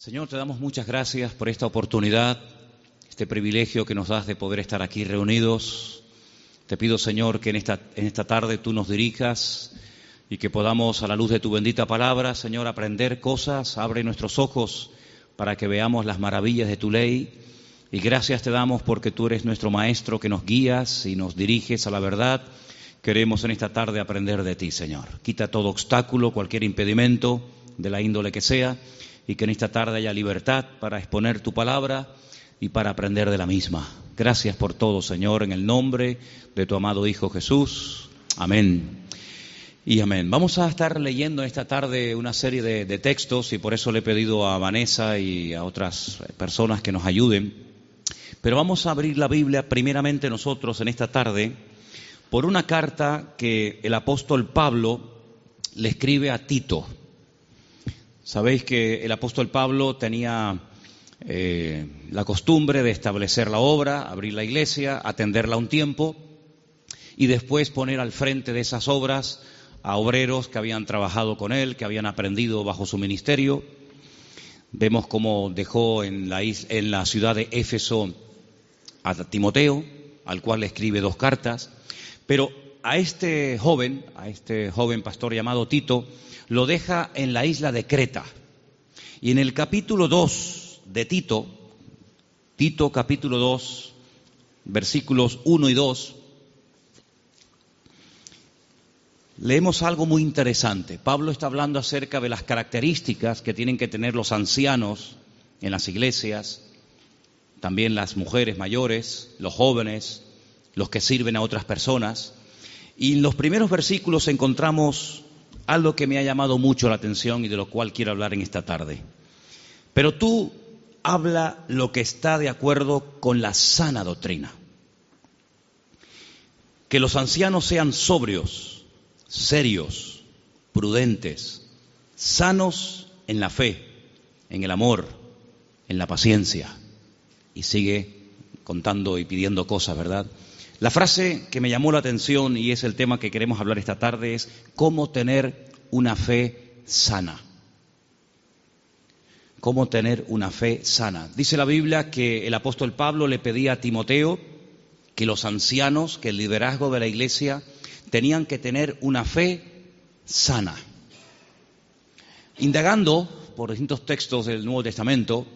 Señor, te damos muchas gracias por esta oportunidad, este privilegio que nos das de poder estar aquí reunidos. Te pido, Señor, que en esta, en esta tarde tú nos dirijas y que podamos, a la luz de tu bendita palabra, Señor, aprender cosas. Abre nuestros ojos para que veamos las maravillas de tu ley. Y gracias te damos porque tú eres nuestro Maestro que nos guías y nos diriges a la verdad. Queremos en esta tarde aprender de ti, Señor. Quita todo obstáculo, cualquier impedimento, de la índole que sea y que en esta tarde haya libertad para exponer tu palabra y para aprender de la misma. Gracias por todo, Señor, en el nombre de tu amado Hijo Jesús. Amén. Y amén. Vamos a estar leyendo esta tarde una serie de, de, textos y por eso le he pedido a Vanessa y a otras personas que nos ayuden. Pero vamos a abrir la Biblia primeramente nosotros en esta tarde por una carta que el apóstol Pablo le escribe a Tito. Sabéis que el apóstol Pablo tenía eh, la costumbre de establecer la obra, abrir la iglesia, atenderla un tiempo y después poner al frente de esas obras a obreros que habían trabajado con él, que habían aprendido bajo su ministerio. Vemos cómo dejó en la, en la ciudad de Éfeso a Timoteo, al cual le escribe dos cartas, pero a este joven, a este joven pastor llamado Tito, lo deja en la isla de Creta. Y en el capítulo 2 de Tito, Tito capítulo 2, versículos 1 y 2, leemos algo muy interesante. Pablo está hablando acerca de las características que tienen que tener los ancianos en las iglesias, también las mujeres mayores, los jóvenes, los que sirven a otras personas. Y en los primeros versículos encontramos algo que me ha llamado mucho la atención y de lo cual quiero hablar en esta tarde. Pero tú habla lo que está de acuerdo con la sana doctrina. Que los ancianos sean sobrios, serios, prudentes, sanos en la fe, en el amor, en la paciencia. Y sigue contando y pidiendo cosas, ¿verdad? La frase que me llamó la atención y es el tema que queremos hablar esta tarde es cómo tener una fe sana. Cómo tener una fe sana. Dice la Biblia que el apóstol Pablo le pedía a Timoteo que los ancianos, que el liderazgo de la iglesia tenían que tener una fe sana. Indagando por distintos textos del Nuevo Testamento,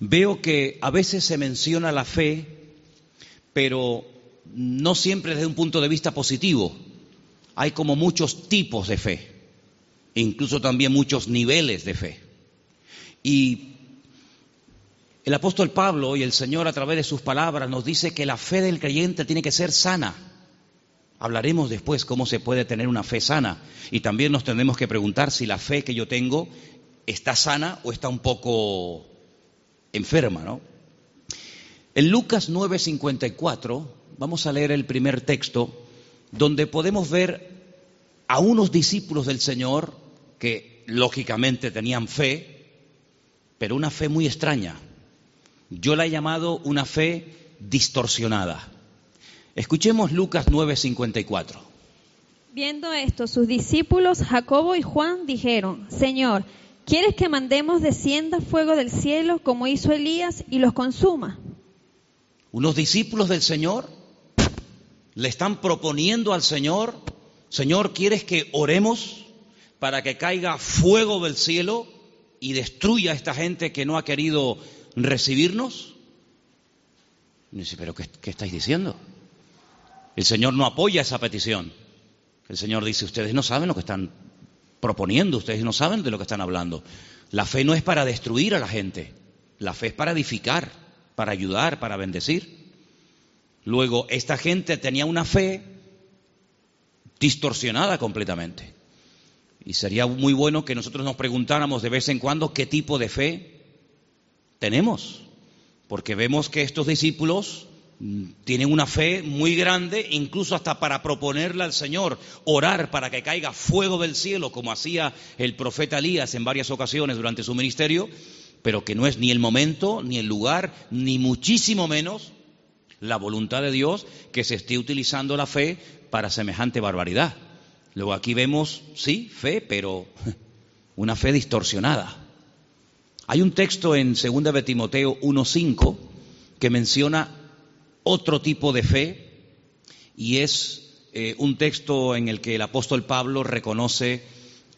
veo que a veces se menciona la fe pero no siempre desde un punto de vista positivo. Hay como muchos tipos de fe, e incluso también muchos niveles de fe. Y el apóstol Pablo y el Señor a través de sus palabras nos dice que la fe del creyente tiene que ser sana. Hablaremos después cómo se puede tener una fe sana. Y también nos tendremos que preguntar si la fe que yo tengo está sana o está un poco enferma, ¿no? En Lucas 9:54 vamos a leer el primer texto donde podemos ver a unos discípulos del Señor que lógicamente tenían fe, pero una fe muy extraña. Yo la he llamado una fe distorsionada. Escuchemos Lucas 9:54. Viendo esto, sus discípulos Jacobo y Juan dijeron, Señor, ¿quieres que mandemos descienda fuego del cielo como hizo Elías y los consuma? Unos discípulos del Señor le están proponiendo al Señor, Señor, ¿quieres que oremos para que caiga fuego del cielo y destruya a esta gente que no ha querido recibirnos? Y dice, pero ¿qué, ¿qué estáis diciendo? El Señor no apoya esa petición. El Señor dice, ustedes no saben lo que están proponiendo, ustedes no saben de lo que están hablando. La fe no es para destruir a la gente, la fe es para edificar para ayudar, para bendecir. Luego, esta gente tenía una fe distorsionada completamente. Y sería muy bueno que nosotros nos preguntáramos de vez en cuando qué tipo de fe tenemos. Porque vemos que estos discípulos mm, tienen una fe muy grande, incluso hasta para proponerle al Señor orar para que caiga fuego del cielo, como hacía el profeta Elías en varias ocasiones durante su ministerio, pero que no es ni el momento, ni el lugar, ni muchísimo menos la voluntad de Dios que se esté utilizando la fe para semejante barbaridad. Luego aquí vemos, sí, fe, pero una fe distorsionada. Hay un texto en 2 de Timoteo 1.5 que menciona otro tipo de fe y es eh, un texto en el que el apóstol Pablo reconoce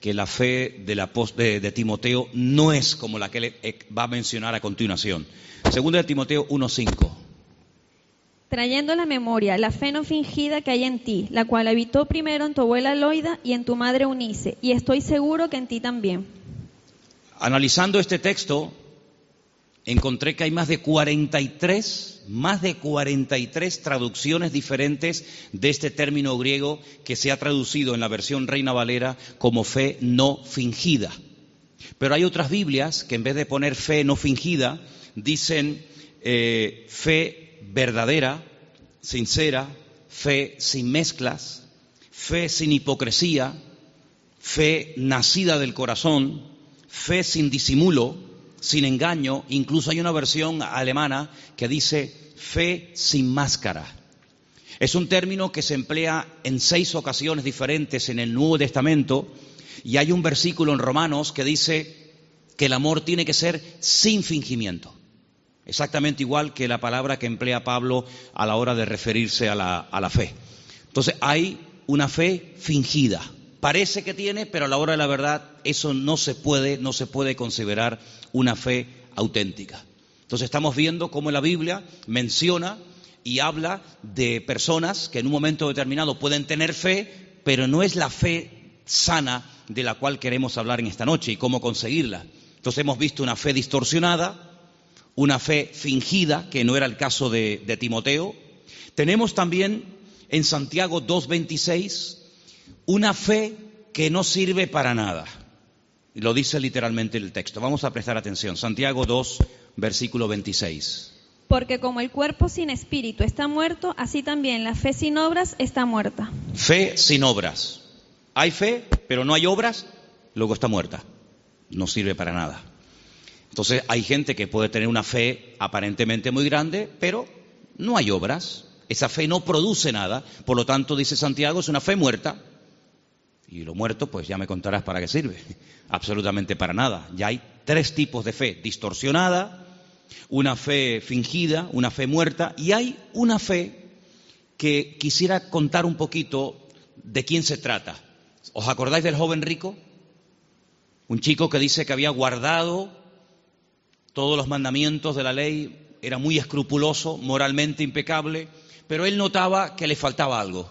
que la fe de, de, Timoteo no es como la que eh, va a mencionar a continuación. Segunda de Timoteo 1.5. Trayendo la memoria la fe no fingida que hay en ti, la cual habitó primero en tu abuela Loida y en tu madre Unice, y estoy seguro que en ti también. Analizando este texto, encontré que hay más de 43, más de 43 traducciones diferentes de este término griego que se ha traducido en la versión Reina Valera como fe no fingida. Pero hay otras Biblias que en vez de poner fe no fingida, dicen eh, fe verdadera, sincera, fe sin mezclas, fe sin hipocresía, fe nacida del corazón, fe sin disimulo, sin engaño, incluso hay una versión alemana que dice fe sin máscara. Es un término que se emplea en seis ocasiones diferentes en el Nuevo Testamento y hay un versículo en Romanos que dice que el amor tiene que ser sin fingimiento. Exactamente igual que la palabra que emplea Pablo a la hora de referirse a la, fe. Entonces hay una fe fingida. Parece que tiene, pero a la hora de la verdad eso no se puede, no se puede considerar una fe auténtica. Entonces estamos viendo cómo la Biblia menciona y habla de personas que en un momento determinado pueden tener fe, pero no es la fe sana de la cual queremos hablar en esta noche y cómo conseguirla. Entonces hemos visto una fe distorsionada, una fe fingida, que no era el caso de, de Timoteo. Tenemos también en Santiago 2.26 una fe que no sirve para nada. Lo dice literalmente el texto. Vamos a prestar atención. Santiago 2, versículo 26. Porque como el cuerpo sin espíritu está muerto, así también la fe sin obras está muerta. Fe sin obras. Hay fe, pero no hay obras, luego está muerta. No sirve para nada. Entonces hay gente que puede tener una fe aparentemente muy grande, pero no hay obras. Esa fe no produce nada. Por lo tanto, dice Santiago, es una fe muerta. Y lo muerto, pues ya me contarás para qué sirve. Absolutamente para nada. Ya hay tres tipos de fe. Distorsionada, una fe fingida, una fe muerta, y hay una fe que quisiera contar un poquito de quién se trata. ¿Os acordáis del joven rico? Un chico que dice que había guardado todos los mandamientos de la ley, era muy escrupuloso, moralmente impecable, pero él notaba que le faltaba algo.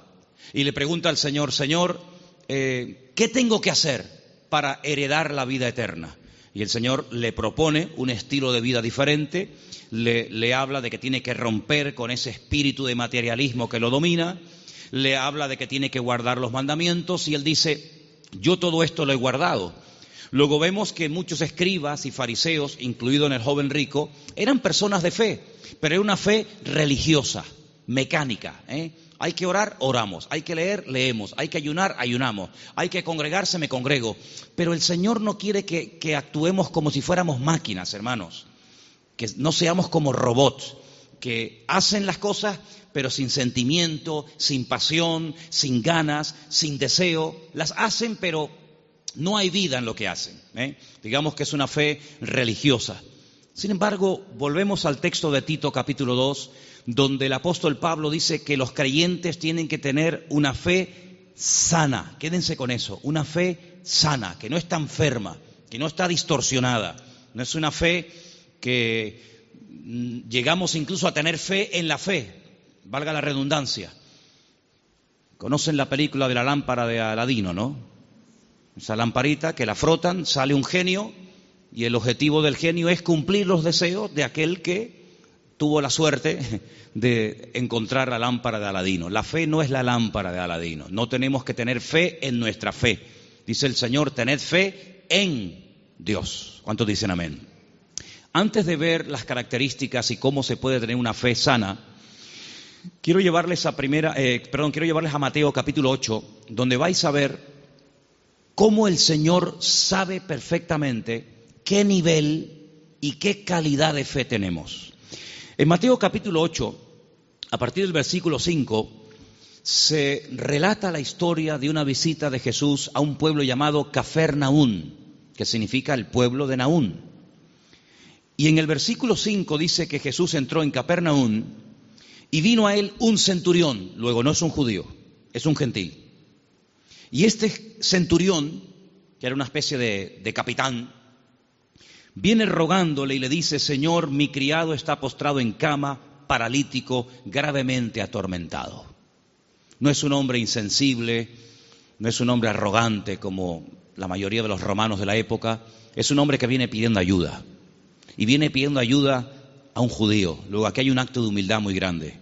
Y le pregunta al Señor, Señor, eh, ¿qué tengo que hacer para heredar la vida eterna? Y el Señor le propone un estilo de vida diferente, le, le, habla de que tiene que romper con ese espíritu de materialismo que lo domina, le habla de que tiene que guardar los mandamientos y él dice, yo todo esto lo he guardado. Luego vemos que muchos escribas y fariseos, incluido en el joven rico, eran personas de fe, pero era una fe religiosa, mecánica. ¿eh? Hay que orar, oramos. Hay que leer, leemos. Hay que ayunar, ayunamos. Hay que congregarse, me congrego. Pero el Señor no quiere que, actuemos como si fuéramos máquinas, hermanos. Que no seamos como robots, que hacen las cosas pero sin sentimiento, sin pasión, sin ganas, sin deseo. Las hacen, pero no hay vida en lo que hacen. ¿eh? Digamos que es una fe religiosa. Sin embargo, volvemos al texto de Tito capítulo 2, donde el apóstol Pablo dice que los creyentes tienen que tener una fe sana. Quédense con eso, una fe sana, que no está enferma, que no está distorsionada. No es una fe que mm, llegamos incluso a tener fe en la fe, valga la redundancia. Conocen la película de la lámpara de Aladino, ¿no? Esa lamparita que la frotan, sale un genio y el objetivo del genio es cumplir los deseos de aquel que tuvo la suerte de encontrar la lámpara de Aladino. La fe no es la lámpara de Aladino. No tenemos que tener fe en nuestra fe. Dice el Señor, tened fe en Dios. ¿Cuántos dicen amén? Antes de ver las características y cómo se puede tener una fe sana, quiero llevarles a primera, eh, perdón, quiero llevarles a Mateo capítulo 8, donde vais a ver cómo el Señor sabe perfectamente qué nivel y qué calidad de fe tenemos. En Mateo capítulo 8, a partir del versículo 5, se relata la historia de una visita de Jesús a un pueblo llamado Cafarnaún, que significa el pueblo de Naún. Y en el versículo 5 dice que Jesús entró en Capernaum y vino a él un centurión, luego no es un judío, es un gentil. Y este centurión, que era una especie de, capitán, viene rogándole y le dice, Señor, mi criado está postrado en cama, paralítico, gravemente atormentado. No es un hombre insensible, no es un hombre arrogante como la mayoría de los romanos de la época, es un hombre que viene pidiendo ayuda. Y viene pidiendo ayuda a un judío. Luego aquí hay un acto de humildad muy grande.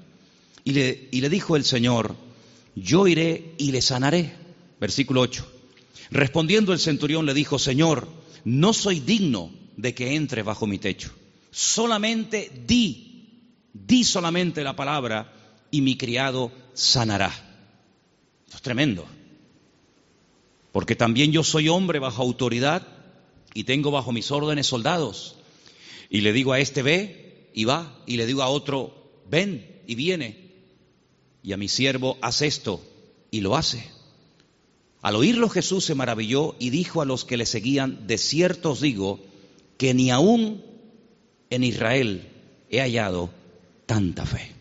Y le dijo el Señor, yo iré y le sanaré. Versículo 8. Respondiendo el centurión le dijo, Señor, no soy digno de que entre bajo mi techo. Solamente di, di solamente la palabra y mi criado sanará. Esto es tremendo. Porque también yo soy hombre bajo autoridad y tengo bajo mis órdenes soldados. Y le digo a este ve y va, y le digo a otro ven y viene. Y a mi siervo haz esto y lo hace. Al oírlo Jesús se maravilló y dijo a los que le seguían, de cierto os digo que ni aún en Israel he hallado tanta fe.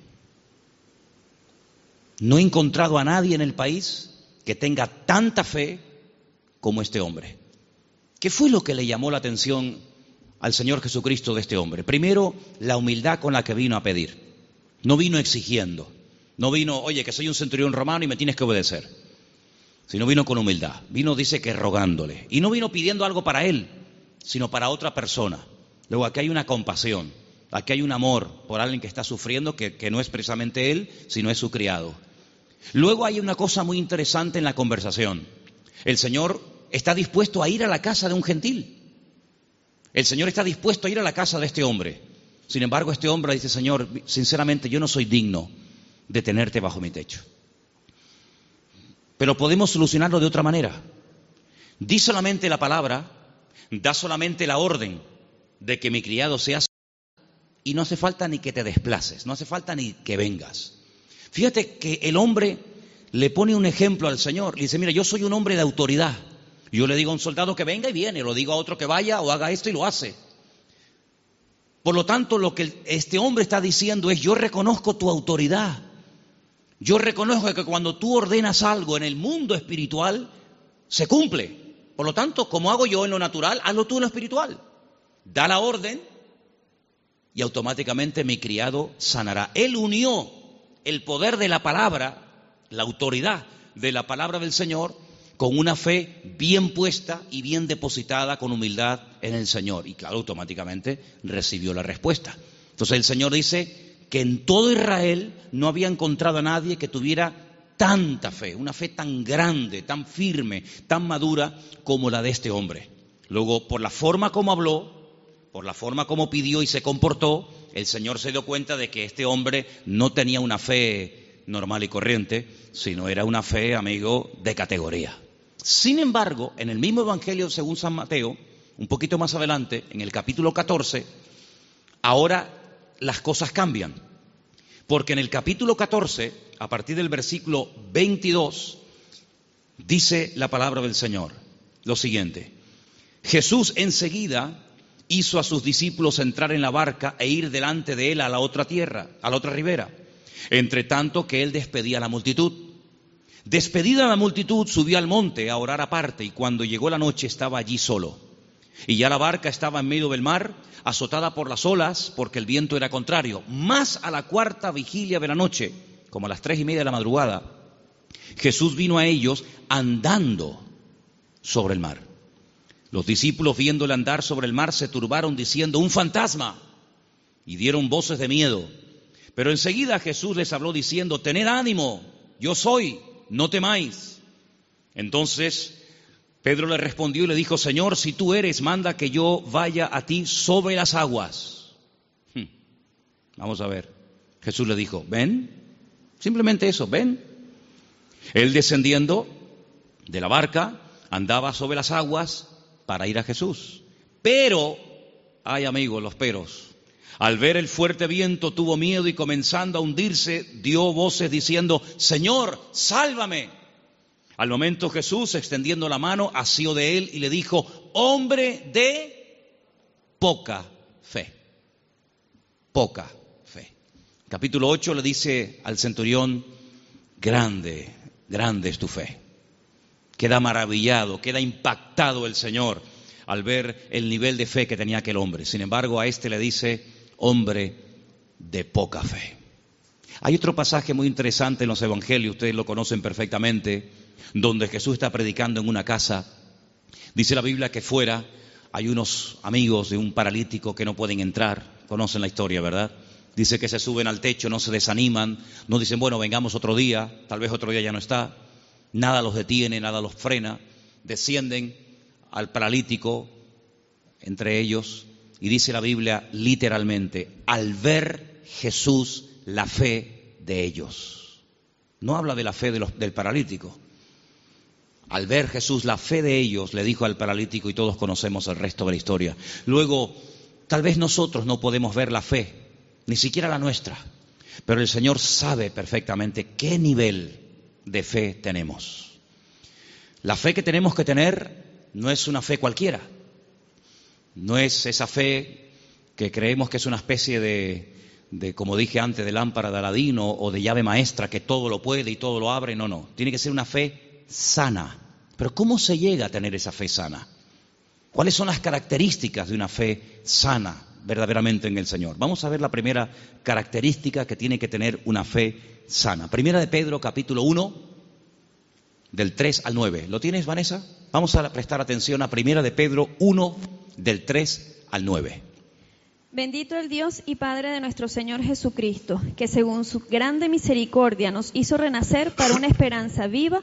No he encontrado a nadie en el país que tenga tanta fe como este hombre. ¿Qué fue lo que le llamó la atención al Señor Jesucristo de este hombre? Primero, la humildad con la que vino a pedir. No vino exigiendo. No vino, oye, que soy un centurión romano y me tienes que obedecer. Sino vino con humildad. Vino, dice que rogándole. Y no vino pidiendo algo para él, sino para otra persona. Luego aquí hay una compasión. Aquí hay un amor por alguien que está sufriendo, que, que no es precisamente él, sino es su criado. Luego hay una cosa muy interesante en la conversación. El Señor está dispuesto a ir a la casa de un gentil. El Señor está dispuesto a ir a la casa de este hombre. Sin embargo, este hombre dice, Señor, sinceramente yo no soy digno de tenerte bajo mi techo. Pero podemos solucionarlo de otra manera. Di solamente la palabra, da solamente la orden de que mi criado sea y no hace falta ni que te desplaces, no hace falta ni que vengas. Fíjate que el hombre le pone un ejemplo al Señor. Le dice, mira, yo soy un hombre de autoridad. Yo le digo a un soldado que venga y viene, lo digo a otro que vaya o haga esto y lo hace. Por lo tanto, lo que este hombre está diciendo es, yo reconozco tu autoridad. Yo reconozco que cuando tú ordenas algo en el mundo espiritual, se cumple. Por lo tanto, como hago yo en lo natural, hazlo tú en lo espiritual. Da la orden y automáticamente mi criado sanará. Él unió el poder de la palabra, la autoridad de la palabra del Señor, con una fe bien puesta y bien depositada con humildad en el Señor. Y claro, automáticamente recibió la respuesta. Entonces el Señor dice que en todo Israel no había encontrado a nadie que tuviera tanta fe, una fe tan grande, tan firme, tan madura como la de este hombre. Luego, por la forma como habló, por la forma como pidió y se comportó, el Señor se dio cuenta de que este hombre no tenía una fe normal y corriente, sino era una fe, amigo, de categoría. Sin embargo, en el mismo Evangelio según San Mateo, un poquito más adelante, en el capítulo 14, ahora las cosas cambian. Porque en el capítulo 14, a partir del versículo 22, dice la palabra del Señor lo siguiente. Jesús enseguida hizo a sus discípulos entrar en la barca e ir delante de él a la otra tierra, a la otra ribera, entre tanto que él despedía a la multitud. Despedida la multitud, subió al monte a orar aparte y cuando llegó la noche estaba allí solo. Y ya la barca estaba en medio del mar, azotada por las olas, porque el viento era contrario. Más a la cuarta vigilia de la noche, como a las tres y media de la madrugada, Jesús vino a ellos andando sobre el mar. Los discípulos viéndole andar sobre el mar se turbaron diciendo, un fantasma, y dieron voces de miedo. Pero enseguida Jesús les habló diciendo, tened ánimo, yo soy, no temáis. Entonces Pedro le respondió y le dijo, Señor, si tú eres, manda que yo vaya a ti sobre las aguas. Hmm. Vamos a ver. Jesús le dijo, ven, simplemente eso, ven. Él descendiendo de la barca, andaba sobre las aguas para ir a Jesús. Pero, ay amigos, los peros, al ver el fuerte viento tuvo miedo y comenzando a hundirse dio voces diciendo, Señor, sálvame. Al momento Jesús, extendiendo la mano, asió de él y le dijo, hombre de poca fe. poca fe. Capítulo 8 le dice al centurión, grande, grande es tu fe. Queda maravillado, queda impactado el Señor al ver el nivel de fe que tenía aquel hombre. Sin embargo, a este le dice, hombre de poca fe. Hay otro pasaje muy interesante en los Evangelios, ustedes lo conocen perfectamente, donde Jesús está predicando en una casa. Dice la Biblia que fuera hay unos amigos de un paralítico que no pueden entrar, conocen la historia, ¿verdad? Dice que se suben al techo, no se desaniman, no dicen, bueno, vengamos otro día, tal vez otro día ya no está, nada los detiene, nada los frena, descienden al paralítico entre ellos y dice la Biblia literalmente, al ver Jesús la fe de ellos. No habla de la fe del paralítico. Al ver Jesús la fe de ellos, le dijo al paralítico y todos conocemos el resto de la historia. Luego, tal vez nosotros no podemos ver la fe, ni siquiera la nuestra, pero el Señor sabe perfectamente qué nivel de fe tenemos. La fe que tenemos que tener no es una fe cualquiera, no es esa fe que creemos que es una especie de, de, como dije antes, de lámpara de Aladino o de llave maestra que todo lo puede y todo lo abre. No, no. Tiene que ser una fe sana. Pero ¿cómo se llega a tener esa fe sana? ¿Cuáles son las características de una fe sana verdaderamente en el Señor? Vamos a ver la primera característica que tiene que tener una fe sana. Primera de Pedro, capítulo 1, del 3 al 9. ¿Lo tienes, Vanessa? Vamos a prestar atención a Primera de Pedro 1, del 3 al 9. Bendito el Dios y Padre de nuestro Señor Jesucristo, que según su grande misericordia nos hizo renacer para una esperanza viva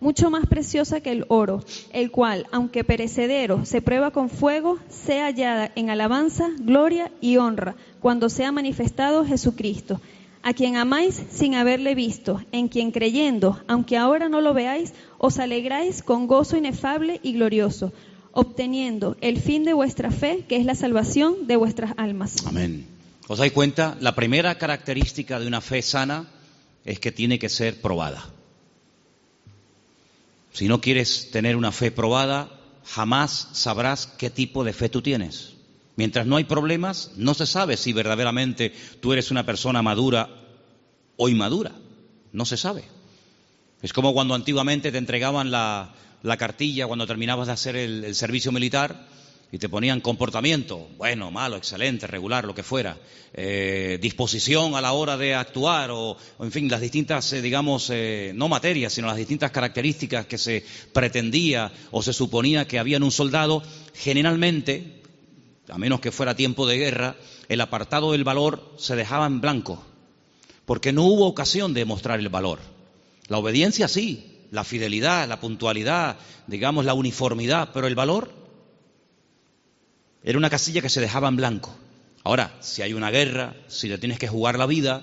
mucho más preciosa que el oro, el cual, aunque perecedero, se prueba con fuego, sea hallada en alabanza, gloria y honra, cuando sea manifestado Jesucristo, a quien amáis sin haberle visto, en quien creyendo, aunque ahora no lo veáis, os alegráis con gozo inefable y glorioso obteniendo el fin de vuestra fe, que es la salvación de vuestras almas. Amén. ¿Os dais cuenta? La primera característica de una fe sana es que tiene que ser probada. Si no quieres tener una fe probada, jamás sabrás qué tipo de fe tú tienes. Mientras no hay problemas, no se sabe si verdaderamente tú eres una persona madura o inmadura. No se sabe. Es como cuando antiguamente te entregaban la, la cartilla cuando terminabas de hacer el, servicio militar y te ponían comportamiento, bueno, malo, excelente, regular, lo que fuera, eh, disposición a la hora de actuar o, en fin, las distintas, eh, digamos, eh, no materias, sino las distintas características que se pretendía o se suponía que había en un soldado, generalmente, a menos que fuera tiempo de guerra, el apartado del valor se dejaba en blanco, porque no hubo ocasión de mostrar el valor. La obediencia sí, la fidelidad, la puntualidad, digamos la uniformidad, pero el valor era una casilla que se dejaba en blanco. Ahora, si hay una guerra, si le tienes que jugar la vida,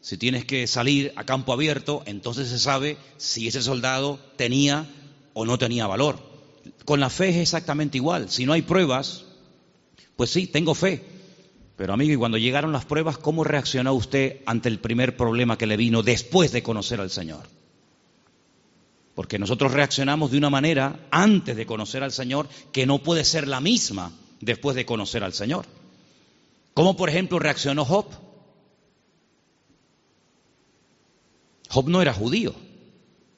si tienes que salir a campo abierto, entonces se sabe si ese soldado tenía o no tenía valor. Con la fe es exactamente igual. Si no hay pruebas, pues sí, tengo fe. Pero amigo, y cuando llegaron las pruebas, ¿cómo reaccionó usted ante el primer problema que le vino después de conocer al Señor? Porque nosotros reaccionamos de una manera antes de conocer al Señor que no puede ser la misma después de conocer al Señor. ¿Cómo, por ejemplo, reaccionó Job? Job no era judío,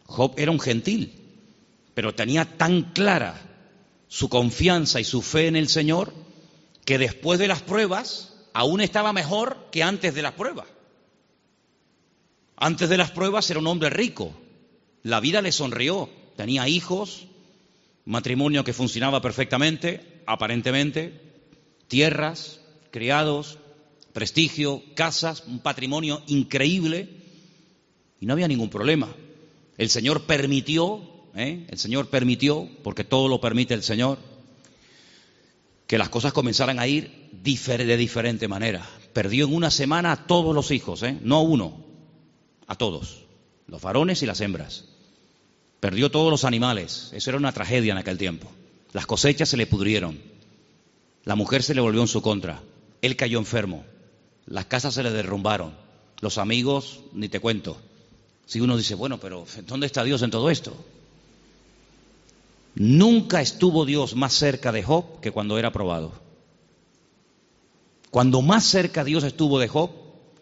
Job era un gentil, pero tenía tan clara su confianza y su fe en el Señor que después de las pruebas aún estaba mejor que antes de las pruebas. Antes de las pruebas era un hombre rico, la vida le sonrió, tenía hijos, matrimonio que funcionaba perfectamente, aparentemente, tierras, criados, prestigio, casas, un patrimonio increíble y no había ningún problema. El Señor permitió, ¿eh? el Señor permitió, porque todo lo permite el Señor, que las cosas comenzaran a ir de diferente manera. perdió en una semana a todos los hijos, ¿eh? no a uno, a todos, los varones y las hembras. Perdió todos los animales, eso era una tragedia en aquel tiempo. Las cosechas se le pudrieron, la mujer se le volvió en su contra, él cayó enfermo, las casas se le derrumbaron, los amigos, ni te cuento. Si uno dice, bueno, pero ¿dónde está Dios en todo esto? Nunca estuvo Dios más cerca de Job que cuando era probado. Cuando más cerca Dios estuvo de Job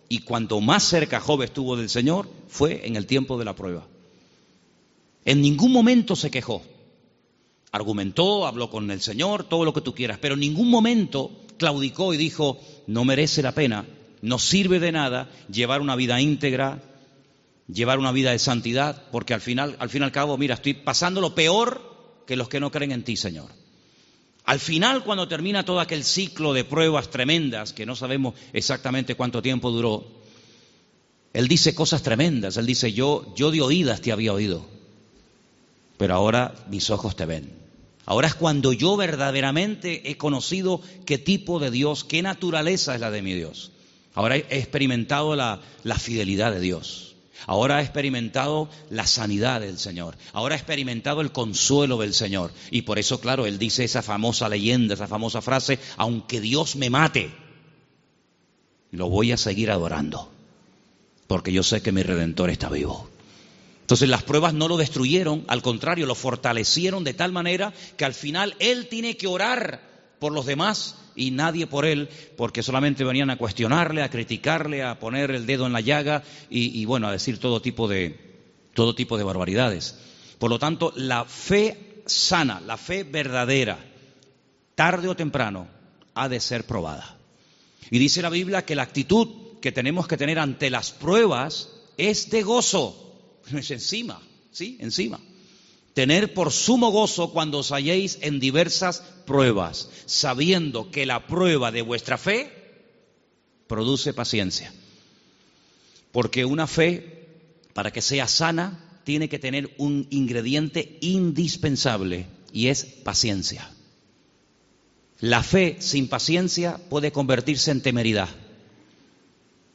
y cuando más cerca Job estuvo del Señor fue en el tiempo de la prueba. En ningún momento se quejó. Argumentó, habló con el Señor, todo lo que tú quieras, pero en ningún momento claudicó y dijo, no merece la pena, no sirve de nada llevar una vida íntegra, llevar una vida de santidad, porque al final, al fin y al cabo, mira, estoy pasando lo peor que los que no creen en ti, Señor. Al final, cuando termina todo aquel ciclo de pruebas tremendas, que no sabemos exactamente cuánto tiempo duró, Él dice cosas tremendas. Él dice, yo, yo de oídas te había oído, pero ahora mis ojos te ven. Ahora es cuando yo verdaderamente he conocido qué tipo de Dios, qué naturaleza es la de mi Dios. Ahora he experimentado la, fidelidad de Dios. Ahora ha experimentado la sanidad del Señor. Ahora ha experimentado el consuelo del Señor. Y por eso, claro, Él dice esa famosa leyenda, esa famosa frase, aunque Dios me mate, lo voy a seguir adorando. Porque yo sé que mi Redentor está vivo. Entonces las pruebas no lo destruyeron, al contrario, lo fortalecieron de tal manera que al final Él tiene que orar por los demás y nadie por él, porque solamente venían a cuestionarle, a criticarle, a poner el dedo en la llaga y, bueno, a decir todo tipo de todo tipo de barbaridades. Por lo tanto, la fe sana, la fe verdadera, tarde o temprano, ha de ser probada. Y dice la Biblia que la actitud que tenemos que tener ante las pruebas es de gozo, encima, ¿sí? Encima tener por sumo gozo cuando os halléis en diversas pruebas, sabiendo que la prueba de vuestra fe produce paciencia. Porque una fe, para que sea sana, tiene que tener un ingrediente indispensable y es paciencia. La fe sin paciencia puede convertirse en temeridad.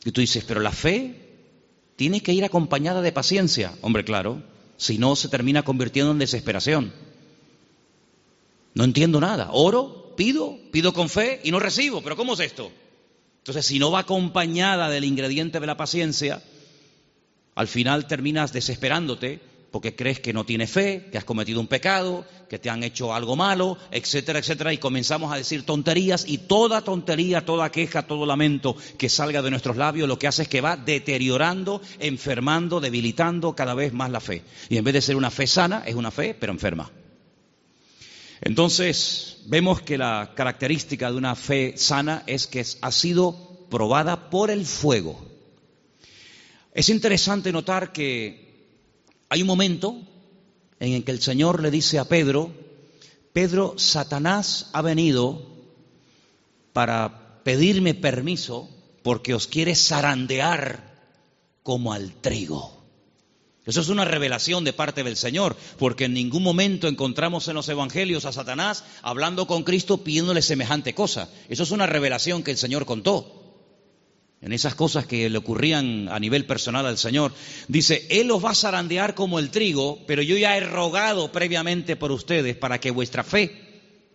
Y tú dices, pero la fe tiene que ir acompañada de paciencia. Hombre, claro, si no, se termina convirtiendo en desesperación. No entiendo nada. Oro, pido, pido con fe y no recibo. ¿Pero cómo es esto? Entonces, si no va acompañada del ingrediente de la paciencia, al final terminas desesperándote porque crees que no tienes fe, que has cometido un pecado, que te han hecho algo malo, etcétera, etcétera, y comenzamos a decir tonterías y toda tontería, toda queja, todo lamento que salga de nuestros labios lo que hace es que va deteriorando, enfermando, debilitando cada vez más la fe. Y en vez de ser una fe sana, es una fe, pero enferma. Entonces, vemos que la característica de una fe sana es que ha sido probada por el fuego. Es interesante notar que hay un momento en el que el Señor le dice a Pedro, Pedro, Satanás ha venido para pedirme permiso porque os quiere zarandear como al trigo. Eso es una revelación de parte del Señor, porque en ningún momento encontramos en los evangelios a Satanás hablando con Cristo pidiéndole semejante cosa. Eso es una revelación que el Señor contó en esas cosas que le ocurrían a nivel personal al Señor. Dice, Él os va a zarandear como el trigo, pero yo ya he rogado previamente por ustedes para que vuestra fe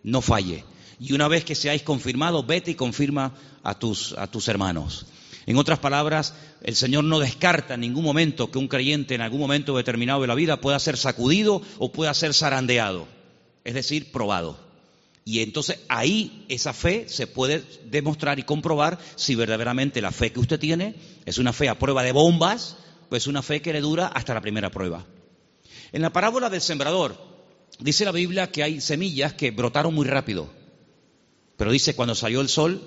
no falle. Y una vez que seáis confirmados, vete y confirma a tus, a tus hermanos. En otras palabras, el Señor no descarta en ningún momento que un creyente en algún momento determinado de la vida pueda ser sacudido o pueda ser zarandeado, es decir, probado. Y entonces ahí esa fe se puede demostrar y comprobar si verdaderamente la fe que usted tiene es una fe a prueba de bombas o es una fe que le dura hasta la primera prueba. En la parábola del sembrador dice la Biblia que hay semillas que brotaron muy rápido, pero dice cuando salió el sol,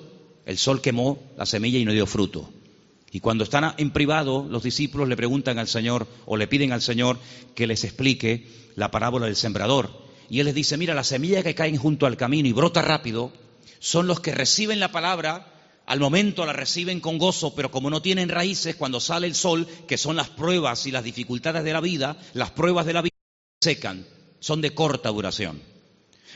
el sol quemó la semilla y no dio fruto. Y cuando están en privado, los discípulos le preguntan al Señor o le piden al Señor que les explique la parábola del sembrador. Y Él les dice, mira, las semillas que caen junto al camino y brota rápido son los que reciben la palabra, al momento la reciben con gozo, pero como no tienen raíces, cuando sale el sol, que son las pruebas y las dificultades de la vida, las pruebas de la vida secan, son de corta duración.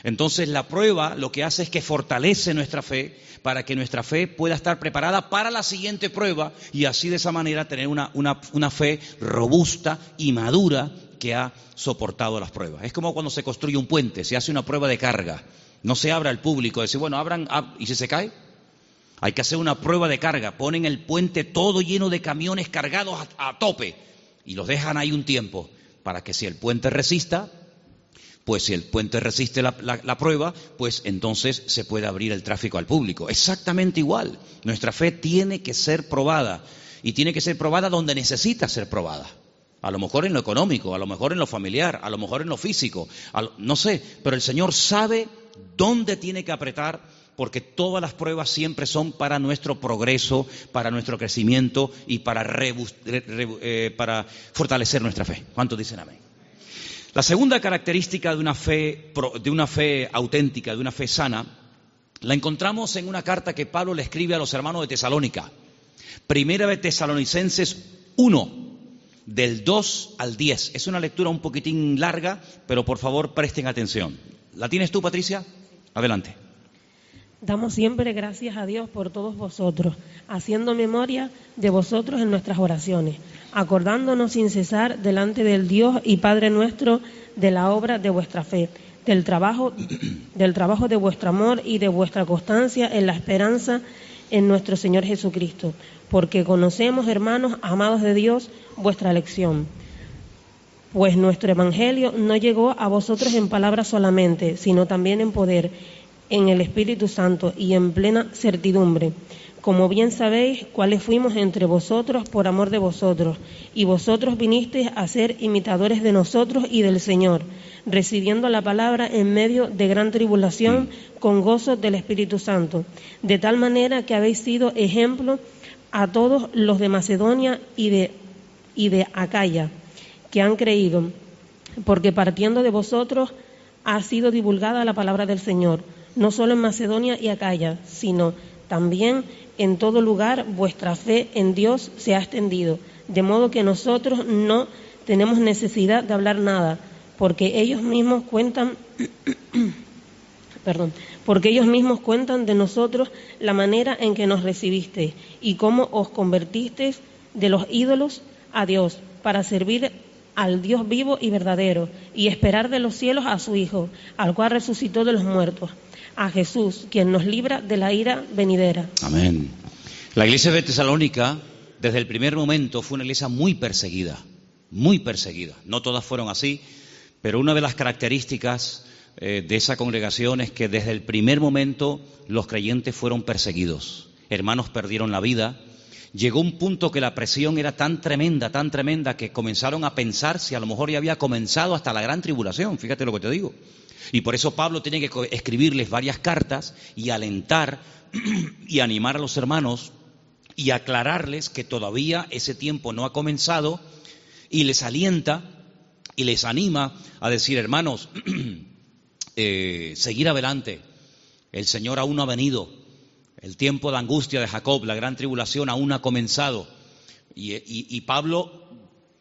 Entonces la prueba lo que hace es que fortalece nuestra fe para que nuestra fe pueda estar preparada para la siguiente prueba y así de esa manera tener una, una fe robusta y madura que ha soportado las pruebas. Es como cuando se construye un puente, se hace una prueba de carga. No se abra al público, decir, bueno, abran, ¿y si se cae? Hay que hacer una prueba de carga. Ponen el puente todo lleno de camiones cargados a, tope y los dejan ahí un tiempo para que si el puente resista, pues si el puente resiste la, prueba, pues entonces se puede abrir el tráfico al público. Exactamente igual. Nuestra fe tiene que ser probada y tiene que ser probada donde necesita ser probada. A lo mejor en lo económico, a lo mejor en lo familiar, a lo mejor en lo físico, no sé, pero el Señor sabe dónde tiene que apretar porque todas las pruebas siempre son para nuestro progreso, para nuestro crecimiento y para, eh, para fortalecer nuestra fe. ¿Cuántos dicen amén? La segunda característica de una, fe, de una fe auténtica, de una fe sana, la encontramos en una carta que Pablo le escribe a los hermanos de Tesalónica. Primera de Tesalonicenses 1, del 2 al 10. Es una lectura un poquitín larga, pero por favor presten atención. ¿La tienes tú, Patricia? Adelante. Damos siempre gracias a Dios por todos vosotros, haciendo memoria de vosotros en nuestras oraciones, acordándonos sin cesar delante del Dios y Padre nuestro de la obra de vuestra fe, del trabajo, del trabajo de vuestro amor y de vuestra constancia en la esperanza en nuestro Señor Jesucristo, porque conocemos, hermanos amados de Dios, vuestra elección. Pues nuestro Evangelio no llegó a vosotros en palabras solamente, sino también en poder, en el Espíritu Santo y en plena certidumbre. Como bien sabéis, cuáles fuimos entre vosotros por amor de vosotros, y vosotros vinisteis a ser imitadores de nosotros y del Señor, recibiendo la palabra en medio de gran tribulación con gozo del Espíritu Santo, de tal manera que habéis sido ejemplo a todos los de Macedonia y de, y de Acaya que han creído, porque partiendo de vosotros ha sido divulgada la palabra del Señor, no solo en Macedonia y Acaya, sino también en todo lugar vuestra fe en Dios se ha extendido, de modo que nosotros no tenemos necesidad de hablar nada, porque ellos mismos cuentan perdón, porque ellos mismos cuentan de nosotros la manera en que nos recibisteis y cómo os convertisteis de los ídolos a Dios para servir al Dios vivo y verdadero y esperar de los cielos a su Hijo, al cual resucitó de los muertos, a Jesús, quien nos libra de la ira venidera. Amén. La iglesia de Tesalónica, desde el primer momento, fue una iglesia muy perseguida, muy perseguida. No todas fueron así, pero una de las características eh, de esa congregación es que desde el primer momento los creyentes fueron perseguidos. Hermanos perdieron la vida. Llegó un punto que la presión era tan tremenda, tan tremenda, que comenzaron a pensar si a lo mejor ya había comenzado hasta la gran tribulación. Fíjate lo que te digo. Y por eso Pablo tiene que escribirles varias cartas y alentar y animar a los hermanos y aclararles que todavía ese tiempo no ha comenzado y les alienta y les anima a decir, hermanos, Eh, seguir adelante. El Señor aún no ha venido. El tiempo de angustia de Jacob, la gran tribulación aún ha comenzado. Y, Pablo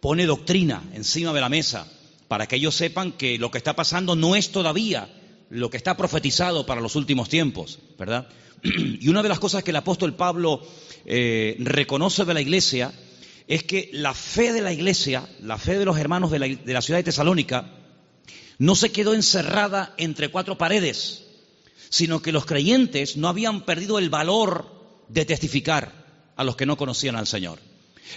pone doctrina encima de la mesa para que ellos sepan que lo que está pasando no es todavía lo que está profetizado para los últimos tiempos, ¿verdad? Y una de las cosas que el apóstol Pablo eh, reconoce de la iglesia es que la fe de la iglesia, la fe de los hermanos de la ciudad de Tesalónica, no se quedó encerrada entre cuatro paredes, sino que los creyentes no habían perdido el valor de testificar a los que no conocían al Señor.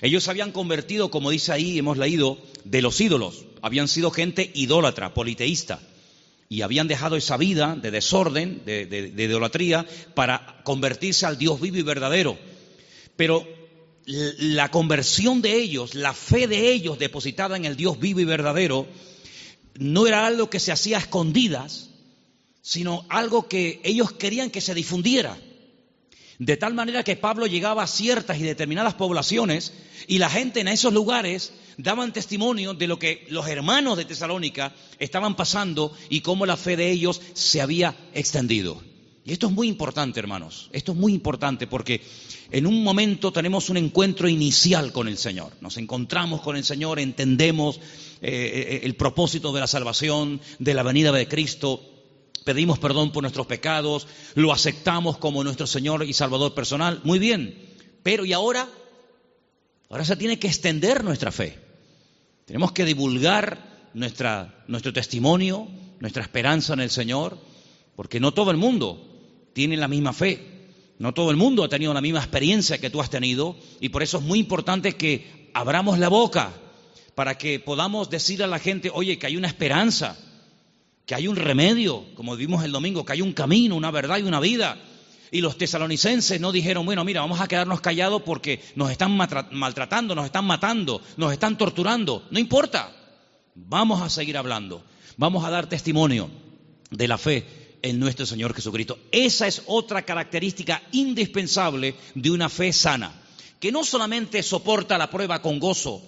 Ellos habían convertido, como dice ahí, hemos leído, de los ídolos. Habían sido gente idólatra, politeísta. Y habían dejado esa vida de desorden, de, de idolatría, para convertirse al Dios vivo y verdadero. Pero la conversión de ellos, la fe de ellos depositada en el Dios vivo y verdadero, no era algo que se hacía a escondidas, sino algo que ellos querían que se difundiera. De tal manera que Pablo llegaba a ciertas y determinadas poblaciones y la gente en esos lugares daban testimonio de lo que los hermanos de Tesalónica estaban pasando y cómo la fe de ellos se había extendido. Y esto es muy importante, hermanos. Esto es muy importante porque en un momento tenemos un encuentro inicial con el Señor. Nos encontramos con el Señor, entendemos eh, eh, el propósito de la salvación, de la venida de Cristo. Pedimos perdón por nuestros pecados, lo aceptamos como nuestro Señor y Salvador personal. Muy bien, pero ¿y ahora? Ahora se tiene que extender nuestra fe. Tenemos que divulgar nuestra, nuestro testimonio, nuestra esperanza en el Señor, porque no todo el mundo tiene la misma fe. No todo el mundo ha tenido la misma experiencia que tú has tenido y por eso es muy importante que abramos la boca para que podamos decir a la gente, oye, que hay una esperanza, que hay un remedio, como vimos el domingo, que hay un camino, una verdad y una vida. Y los tesalonicenses no dijeron, bueno, mira, vamos a quedarnos callados porque nos están maltratando, nos están matando, nos están torturando. No importa, vamos a seguir hablando, vamos a dar testimonio de la fe en nuestro Señor Jesucristo. Esa es otra característica indispensable de una fe sana, que no solamente soporta la prueba con gozo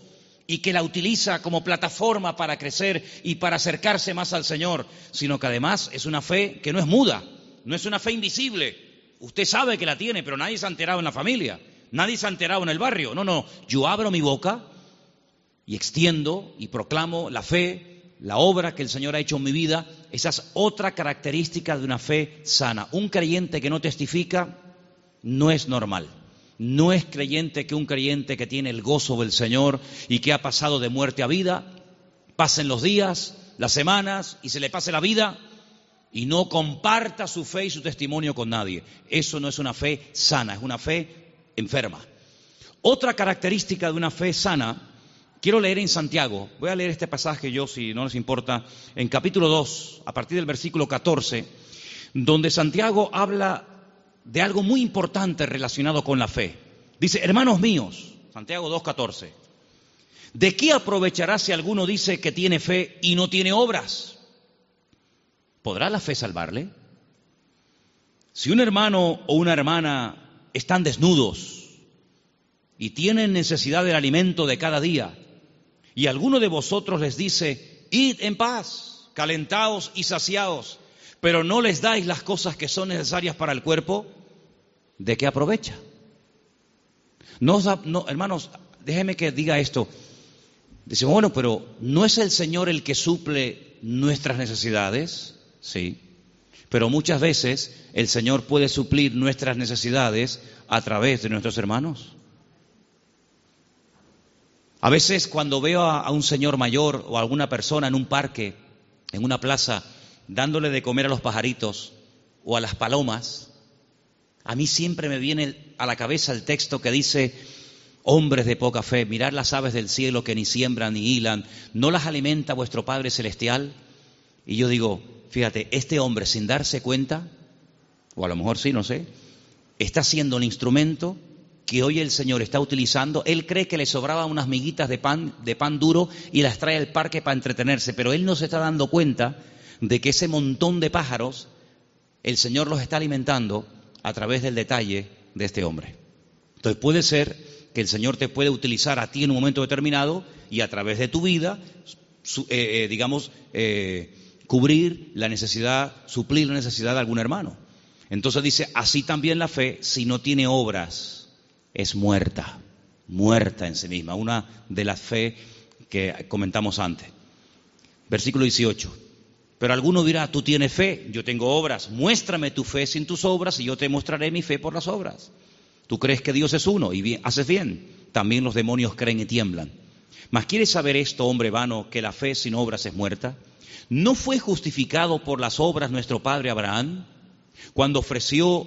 y que la utiliza como plataforma para crecer y para acercarse más al Señor, sino que además es una fe que no es muda, no es una fe invisible. Usted sabe que la tiene, pero nadie se ha enterado en la familia, nadie se ha enterado en el barrio. No, no, yo abro mi boca y extiendo y proclamo la fe la obra que el Señor ha hecho en mi vida, esa es otra característica de una fe sana. Un creyente que no testifica no es normal. No es creyente que un creyente que tiene el gozo del Señor y que ha pasado de muerte a vida, pasen los días, las semanas y se le pase la vida y no comparta su fe y su testimonio con nadie. Eso no es una fe sana, es una fe enferma. Otra característica de una fe sana Quiero leer en Santiago, voy a leer este pasaje yo, si no les importa, en capítulo 2, a partir del versículo 14, donde Santiago habla de algo muy importante relacionado con la fe. Dice, hermanos míos, Santiago 2.14, ¿de qué aprovechará si alguno dice que tiene fe y no tiene obras? ¿Podrá la fe salvarle? Si un hermano o una hermana están desnudos y tienen necesidad del alimento de cada día, y alguno de vosotros les dice, id en paz, calentaos y saciaos, pero no les dais las cosas que son necesarias para el cuerpo, ¿de qué aprovecha? No, no, hermanos, déjeme que diga esto. Dice, bueno, pero ¿no es el Señor el que suple nuestras necesidades? Sí. Pero muchas veces el Señor puede suplir nuestras necesidades a través de nuestros hermanos. A veces cuando veo a, un señor mayor o a alguna persona en un parque, en una plaza, dándole de comer a los pajaritos o a las palomas, a mí siempre me viene a la cabeza el texto que dice, hombres de poca fe, mirad las aves del cielo que ni siembran ni hilan, ¿no las alimenta vuestro Padre Celestial? Y yo digo, fíjate, este hombre sin darse cuenta, o a lo mejor sí, no sé, está siendo un instrumento que hoy el Señor está utilizando, él cree que le sobraban unas miguitas de pan, de pan duro y las trae al parque para entretenerse, pero él no se está dando cuenta de que ese montón de pájaros, el Señor los está alimentando a través del detalle de este hombre. Entonces puede ser que el Señor te puede utilizar a ti en un momento determinado y a través de tu vida, eh, eh, digamos, eh, cubrir la necesidad, suplir la necesidad de algún hermano. Entonces dice, así también la fe, si no tiene obras, es muerta, muerta en sí misma, una de las fe que comentamos antes. Versículo 18. Pero alguno dirá, tú tienes fe, yo tengo obras, muéstrame tu fe sin tus obras y yo te mostraré mi fe por las obras. Tú crees que Dios es uno y haces bien, también los demonios creen y tiemblan. Mas ¿quieres saber esto, hombre vano, que la fe sin obras es muerta? ¿No fue justificado por las obras nuestro padre Abraham cuando ofreció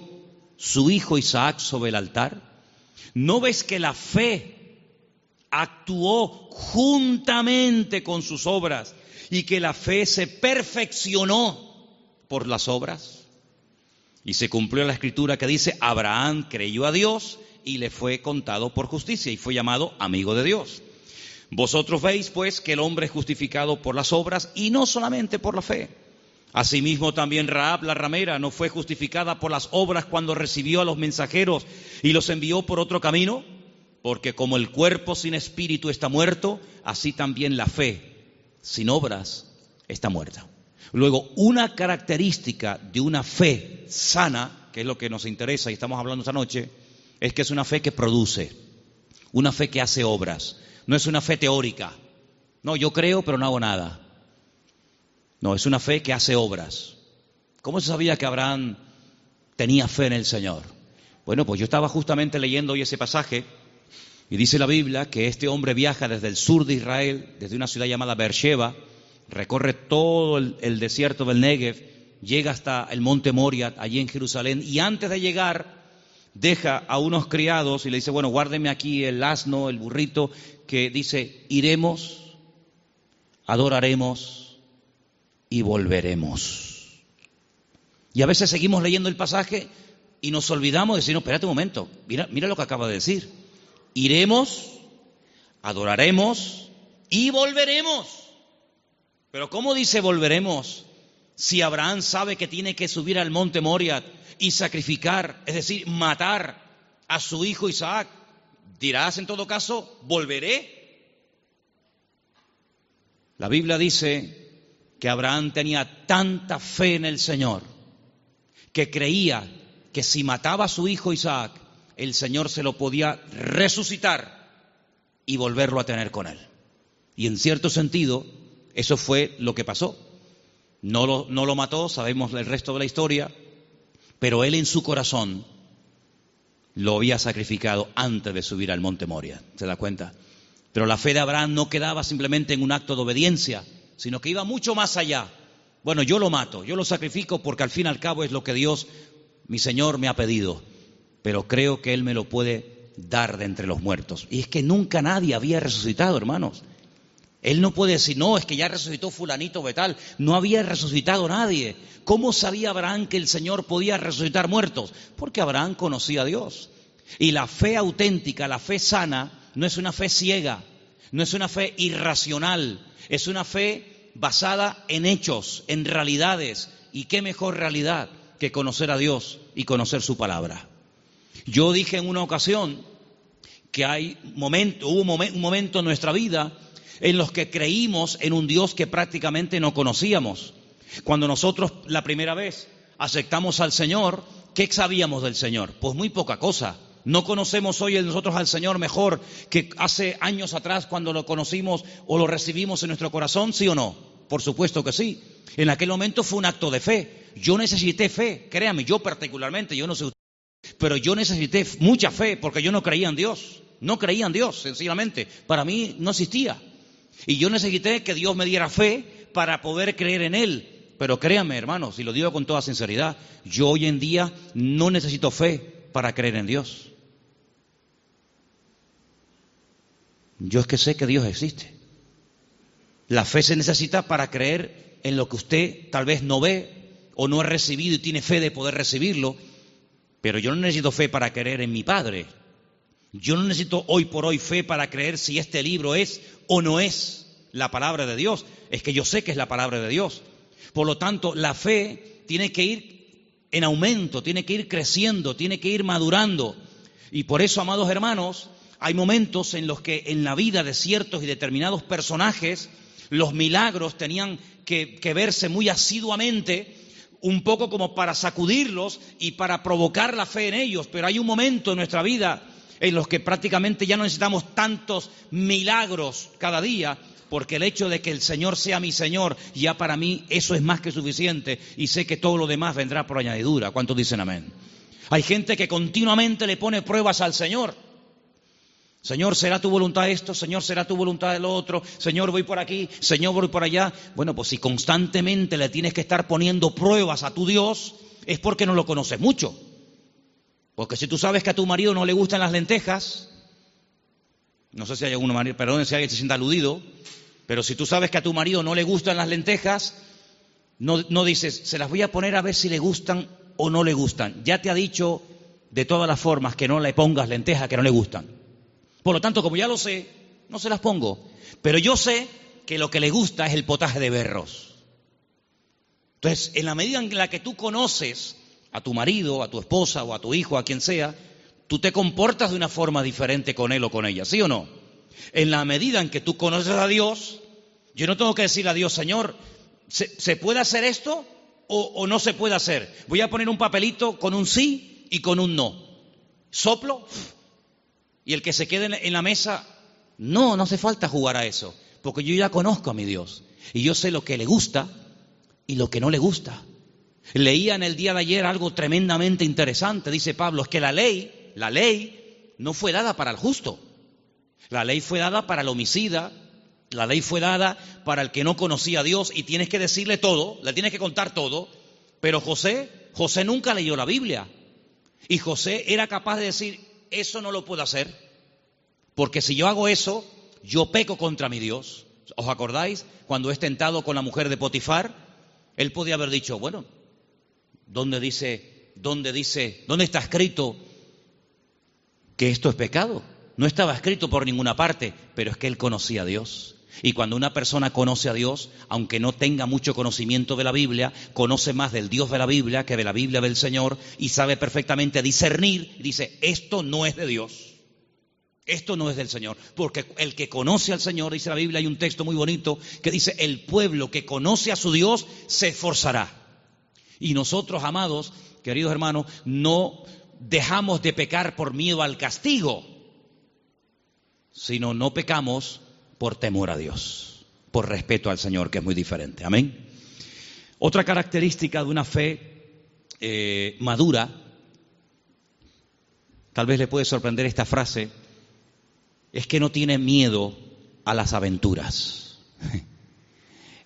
su hijo Isaac sobre el altar? ¿No ves que la fe actuó juntamente con sus obras y que la fe se perfeccionó por las obras? Y se cumplió la escritura que dice, Abraham creyó a Dios y le fue contado por justicia y fue llamado amigo de Dios. Vosotros veis pues que el hombre es justificado por las obras y no solamente por la fe. Asimismo también Raab la ramera no fue justificada por las obras cuando recibió a los mensajeros y los envió por otro camino, porque como el cuerpo sin espíritu está muerto, así también la fe sin obras está muerta. Luego, una característica de una fe sana, que es lo que nos interesa y estamos hablando esta noche, es que es una fe que produce, una fe que hace obras, no es una fe teórica. No, yo creo pero no hago nada. No, es una fe que hace obras. ¿Cómo se sabía que Abraham tenía fe en el Señor? Bueno, pues yo estaba justamente leyendo hoy ese pasaje y dice la Biblia que este hombre viaja desde el sur de Israel, desde una ciudad llamada Beersheba, recorre todo el, desierto del Negev, llega hasta el monte Moria, allí en Jerusalén, y antes de llegar deja a unos criados y le dice, bueno, guárdeme aquí el asno, el burrito, que dice, iremos, adoraremos y volveremos. Y a veces seguimos leyendo el pasaje y nos olvidamos de decir, no, espérate un momento, mira, mira lo que acaba de decir. Iremos, adoraremos y volveremos. Pero ¿cómo dice volveremos si Abraham sabe que tiene que subir al monte Moria y sacrificar, es decir, matar a su hijo Isaac? Dirás en todo caso, volveré. La Biblia dice que Abraham tenía tanta fe en el Señor que creía que si mataba a su hijo Isaac, el Señor se lo podía resucitar y volverlo a tener con él. Y en cierto sentido, eso fue lo que pasó. No lo, no lo mató, sabemos el resto de la historia, pero él en su corazón lo había sacrificado antes de subir al monte Moria. ¿Se da cuenta? Pero la fe de Abraham no quedaba simplemente en un acto de obediencia, sino que iba mucho más allá. Bueno, yo lo mato, yo lo sacrifico porque al fin y al cabo es lo que Dios, mi Señor, me ha pedido. Pero creo que Él me lo puede dar de entre los muertos. Y es que nunca nadie había resucitado, hermanos. Él no puede decir, no, es que ya resucitó fulanito tal. No había resucitado nadie. ¿Cómo sabía Abraham que el Señor podía resucitar muertos? Porque Abraham conocía a Dios. Y la fe auténtica, la fe sana, no es una fe ciega, no es una fe irracional, es una fe basada en hechos, en realidades. ¿Y qué mejor realidad que conocer a Dios y conocer su palabra? Yo dije en una ocasión que hay momento, hubo un momento en nuestra vida en los que creímos en un Dios que prácticamente no conocíamos. Cuando nosotros la primera vez aceptamos al Señor, ¿qué sabíamos del Señor? Pues muy poca cosa. No conocemos hoy nosotros al Señor mejor que hace años atrás cuando lo conocimos o lo recibimos en nuestro corazón, ¿sí o no? Por supuesto que sí. En aquel momento fue un acto de fe. Yo necesité fe, créame, yo particularmente, yo no sé usted, pero yo necesité mucha fe porque yo no creía en Dios. No creía en Dios, sencillamente. Para mí no existía. Y yo necesité que Dios me diera fe para poder creer en Él. Pero créanme, hermanos, y lo digo con toda sinceridad, yo hoy en día no necesito fe para creer en Dios. Yo es que sé que Dios existe. La fe se necesita para creer en lo que usted tal vez no ve o no ha recibido y tiene fe de poder recibirlo. Pero yo no necesito fe para creer en mi Padre. Yo no necesito hoy por hoy fe para creer si este libro es o no es la palabra de Dios. Es que yo sé que es la palabra de Dios. Por lo tanto, la fe tiene que ir en aumento, tiene que ir creciendo, tiene que ir madurando. Y por eso, amados hermanos, hay momentos en los que en la vida de ciertos y determinados personajes los milagros tenían que, verse muy asiduamente un poco como para sacudirlos y para provocar la fe en ellos. Pero hay un momento en nuestra vida en los que prácticamente ya no necesitamos tantos milagros cada día, porque el hecho de que el Señor sea mi Señor, ya para mí eso es más que suficiente y sé que todo lo demás vendrá por añadidura. ¿Cuántos dicen amén? Hay gente que continuamente le pone pruebas al Señor. Señor, ¿será tu voluntad esto? Señor, ¿será tu voluntad lo otro? Señor, voy por aquí, Señor, voy por allá. Bueno, pues si constantemente le tienes que estar poniendo pruebas a tu Dios, es porque no lo conoces mucho. Porque si tú sabes que a tu marido no le gustan las lentejas, no sé si hay marido, perdón si alguien se sienta aludido, pero si tú sabes que a tu marido no le gustan las lentejas, no, no dices, se las voy a poner a ver si le gustan o no le gustan. Ya te ha dicho de todas las formas que no le pongas lentejas que no le gustan. Por lo tanto, como ya lo sé, no se las pongo. Pero yo sé que lo que le gusta es el potaje de berros. Entonces, en la medida en la que tú conoces a tu marido, a tu esposa o a tu hijo, a quien sea, tú te comportas de una forma diferente con él o con ella, ¿sí o no? En la medida en que tú conoces a Dios, yo no tengo que decir a Dios, Señor, ¿se, puede hacer esto o, o, no se puede hacer? Voy a poner un papelito con un sí y con un no. Soplo y el que se quede en la mesa, no, no hace falta jugar a eso, porque yo ya conozco a mi Dios y yo sé lo que le gusta y lo que no le gusta. Leía en el día de ayer algo tremendamente interesante, dice Pablo, es que la ley, la ley no fue dada para el justo. La ley fue dada para el homicida, la ley fue dada para el que no conocía a Dios y tienes que decirle todo, le tienes que contar todo. Pero José, José nunca leyó la Biblia. Y José era capaz de decir, eso no lo puedo hacer, porque si yo hago eso, yo peco contra mi Dios. ¿Os acordáis? Cuando es tentado con la mujer de Potifar, él podía haber dicho, bueno, ¿dónde dice, dónde dice, dónde está escrito que esto es pecado? No estaba escrito por ninguna parte, pero es que él conocía a Dios. Y cuando una persona conoce a Dios, aunque no tenga mucho conocimiento de la Biblia, conoce más del Dios de la Biblia que de la Biblia del Señor y sabe perfectamente discernir, dice, esto no es de Dios. Esto no es del Señor, porque el que conoce al Señor, dice la Biblia, hay un texto muy bonito que dice, el pueblo que conoce a su Dios se esforzará. Y nosotros, amados, queridos hermanos, no dejamos de pecar por miedo al castigo, sino no pecamos por temor a Dios, por respeto al Señor, que es muy diferente. Amén. Otra característica de una fe eh, madura, tal vez le puede sorprender esta frase, es que no tiene miedo a las aventuras.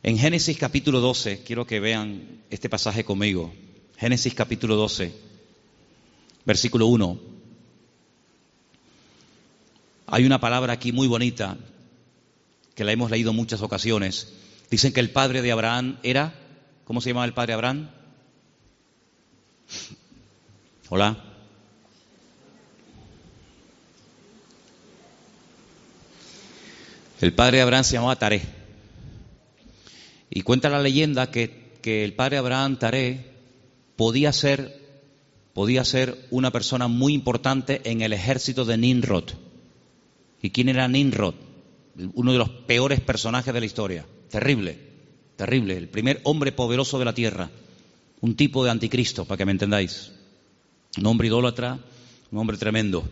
En Génesis capítulo 12, quiero que vean este pasaje conmigo. Génesis capítulo 12, versículo 1. Hay una palabra aquí muy bonita que la hemos leído muchas ocasiones. Dicen que el padre de Abraham era, ¿cómo se llamaba el padre Abraham? Hola. El padre de Abraham se llamaba Taré. Y cuenta la leyenda que, que el padre Abraham Taré podía ser, podía ser una persona muy importante en el ejército de Nimrod. ¿Y quién era Nimrod? Uno de los peores personajes de la historia. Terrible, terrible. El primer hombre poderoso de la tierra. Un tipo de anticristo, para que me entendáis. Un hombre idólatra, un hombre tremendo.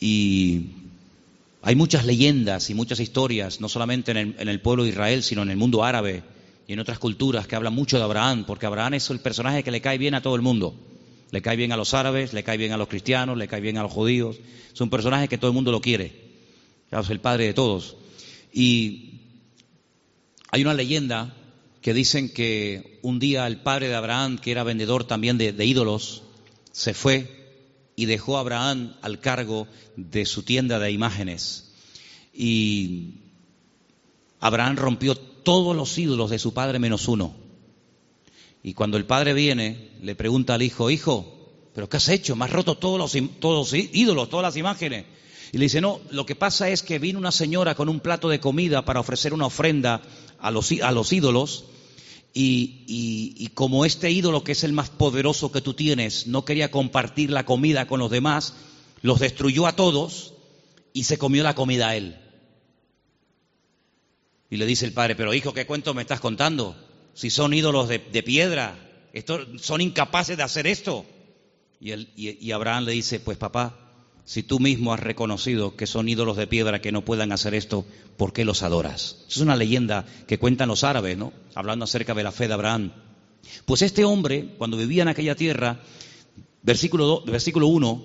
Y hay muchas leyendas y muchas historias, no solamente en el, en el, pueblo de Israel, sino en el mundo árabe y en otras culturas que hablan mucho de Abraham, porque Abraham es el personaje que le cae bien a todo el mundo. Le cae bien a los árabes, le cae bien a los cristianos, le cae bien a los judíos. Es un personaje que todo el mundo lo quiere es el padre de todos. Y hay una leyenda que dicen que un día el padre de Abraham, que era vendedor también de, de ídolos, se fue y dejó a Abraham al cargo de su tienda de imágenes. Y Abraham rompió todos los ídolos de su padre menos uno. Y cuando el padre viene, le pregunta al hijo, hijo, ¿pero qué has hecho? Me has roto todos los, todos los ídolos, todas las imágenes. Y le dice, no, lo que pasa es que vino una señora con un plato de comida para ofrecer una ofrenda a los, a los ídolos y, y, como este ídolo que es el más poderoso que tú tienes no quería compartir la comida con los demás, los destruyó a todos y se comió la comida a él. Y le dice el padre, pero hijo, ¿qué cuento me estás contando? Si son ídolos de, de piedra, son incapaces de hacer esto. Y, y Abraham le dice, pues papá, si tú mismo has reconocido que son ídolos de piedra que no puedan hacer esto, ¿por qué los adoras? Es una leyenda que cuentan los árabes, ¿no? Hablando acerca de la fe de Abraham. Pues este hombre, cuando vivía en aquella tierra, versículo, 2, versículo 1,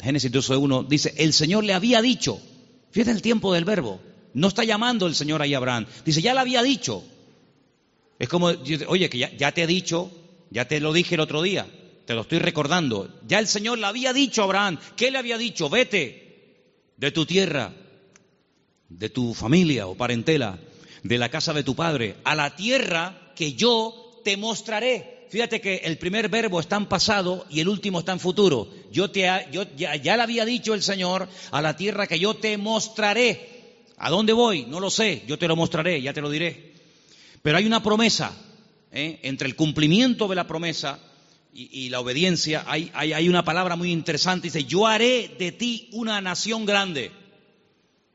Génesis 1, dice, el Señor le había dicho, fíjate el tiempo del verbo, no está llamando el Señor ahí a Abraham, dice, ya le había dicho. Es como, oye, que ya te he dicho, ya te lo dije el otro día, te lo estoy recordando. Ya el Señor le había dicho a Abraham, ¿qué le había dicho? Vete de tu tierra, de tu familia o parentela, de la casa de tu padre, a la tierra que yo te mostraré. Fíjate que el primer verbo está en pasado y el último está en futuro. Yo te, yo, ya, ya le había dicho el Señor a la tierra que yo te mostraré. ¿A dónde voy? No lo sé. Yo te lo mostraré, ya te lo diré. Pero hay una promesa ¿eh? entre el cumplimiento de la promesa y, la obediencia, hay, una palabra muy interesante, dice, yo haré de ti una nación grande.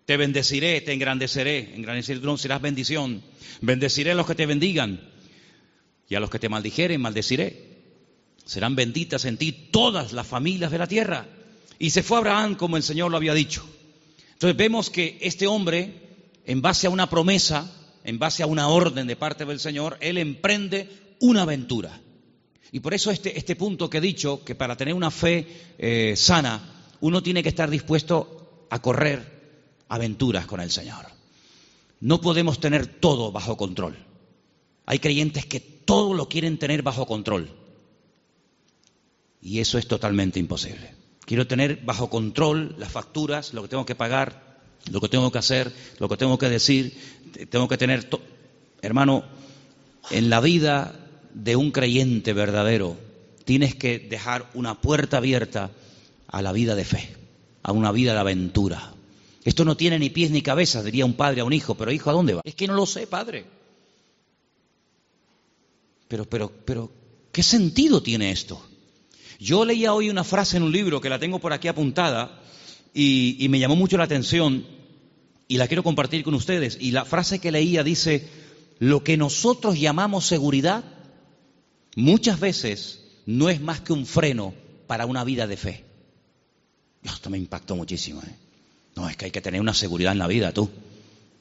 Te bendeciré, te engrandeceré, engrandeceré serás bendición. Bendeciré a los que te bendigan y a los que te maldijeren, maldeciré. Serán benditas en ti todas las familias de la tierra. Y se fue Abraham como el Señor lo había dicho. Entonces vemos que este hombre, en base a una promesa, en base a una orden de parte del Señor, él emprende una aventura Y por eso este, este punto que he dicho, que para tener una fe eh, sana, uno tiene que estar dispuesto a correr aventuras con el Señor. No podemos tener todo bajo control. Hay creyentes que todo lo quieren tener bajo control. Y eso es totalmente imposible. Quiero tener bajo control las facturas, lo que tengo que pagar, lo que tengo que hacer, lo que tengo que decir. Tengo que tener, hermano, en la vida de un creyente verdadero, tienes que dejar una puerta abierta a la vida de fe, a una vida de aventura. Esto no tiene ni pies ni cabeza, diría un padre a un hijo, pero hijo, ¿a dónde va? Es que no lo sé, padre. Pero, pero, pero, ¿qué sentido tiene esto? Yo leía hoy una frase en un libro que la tengo por aquí apuntada y, y me llamó mucho la atención y la quiero compartir con ustedes. Y la frase que leía dice, lo que nosotros llamamos seguridad muchas veces no es más que un freno para una vida de fe. Esto me impactó muchísimo. ¿eh? No, es que hay que tener una seguridad en la vida, tú.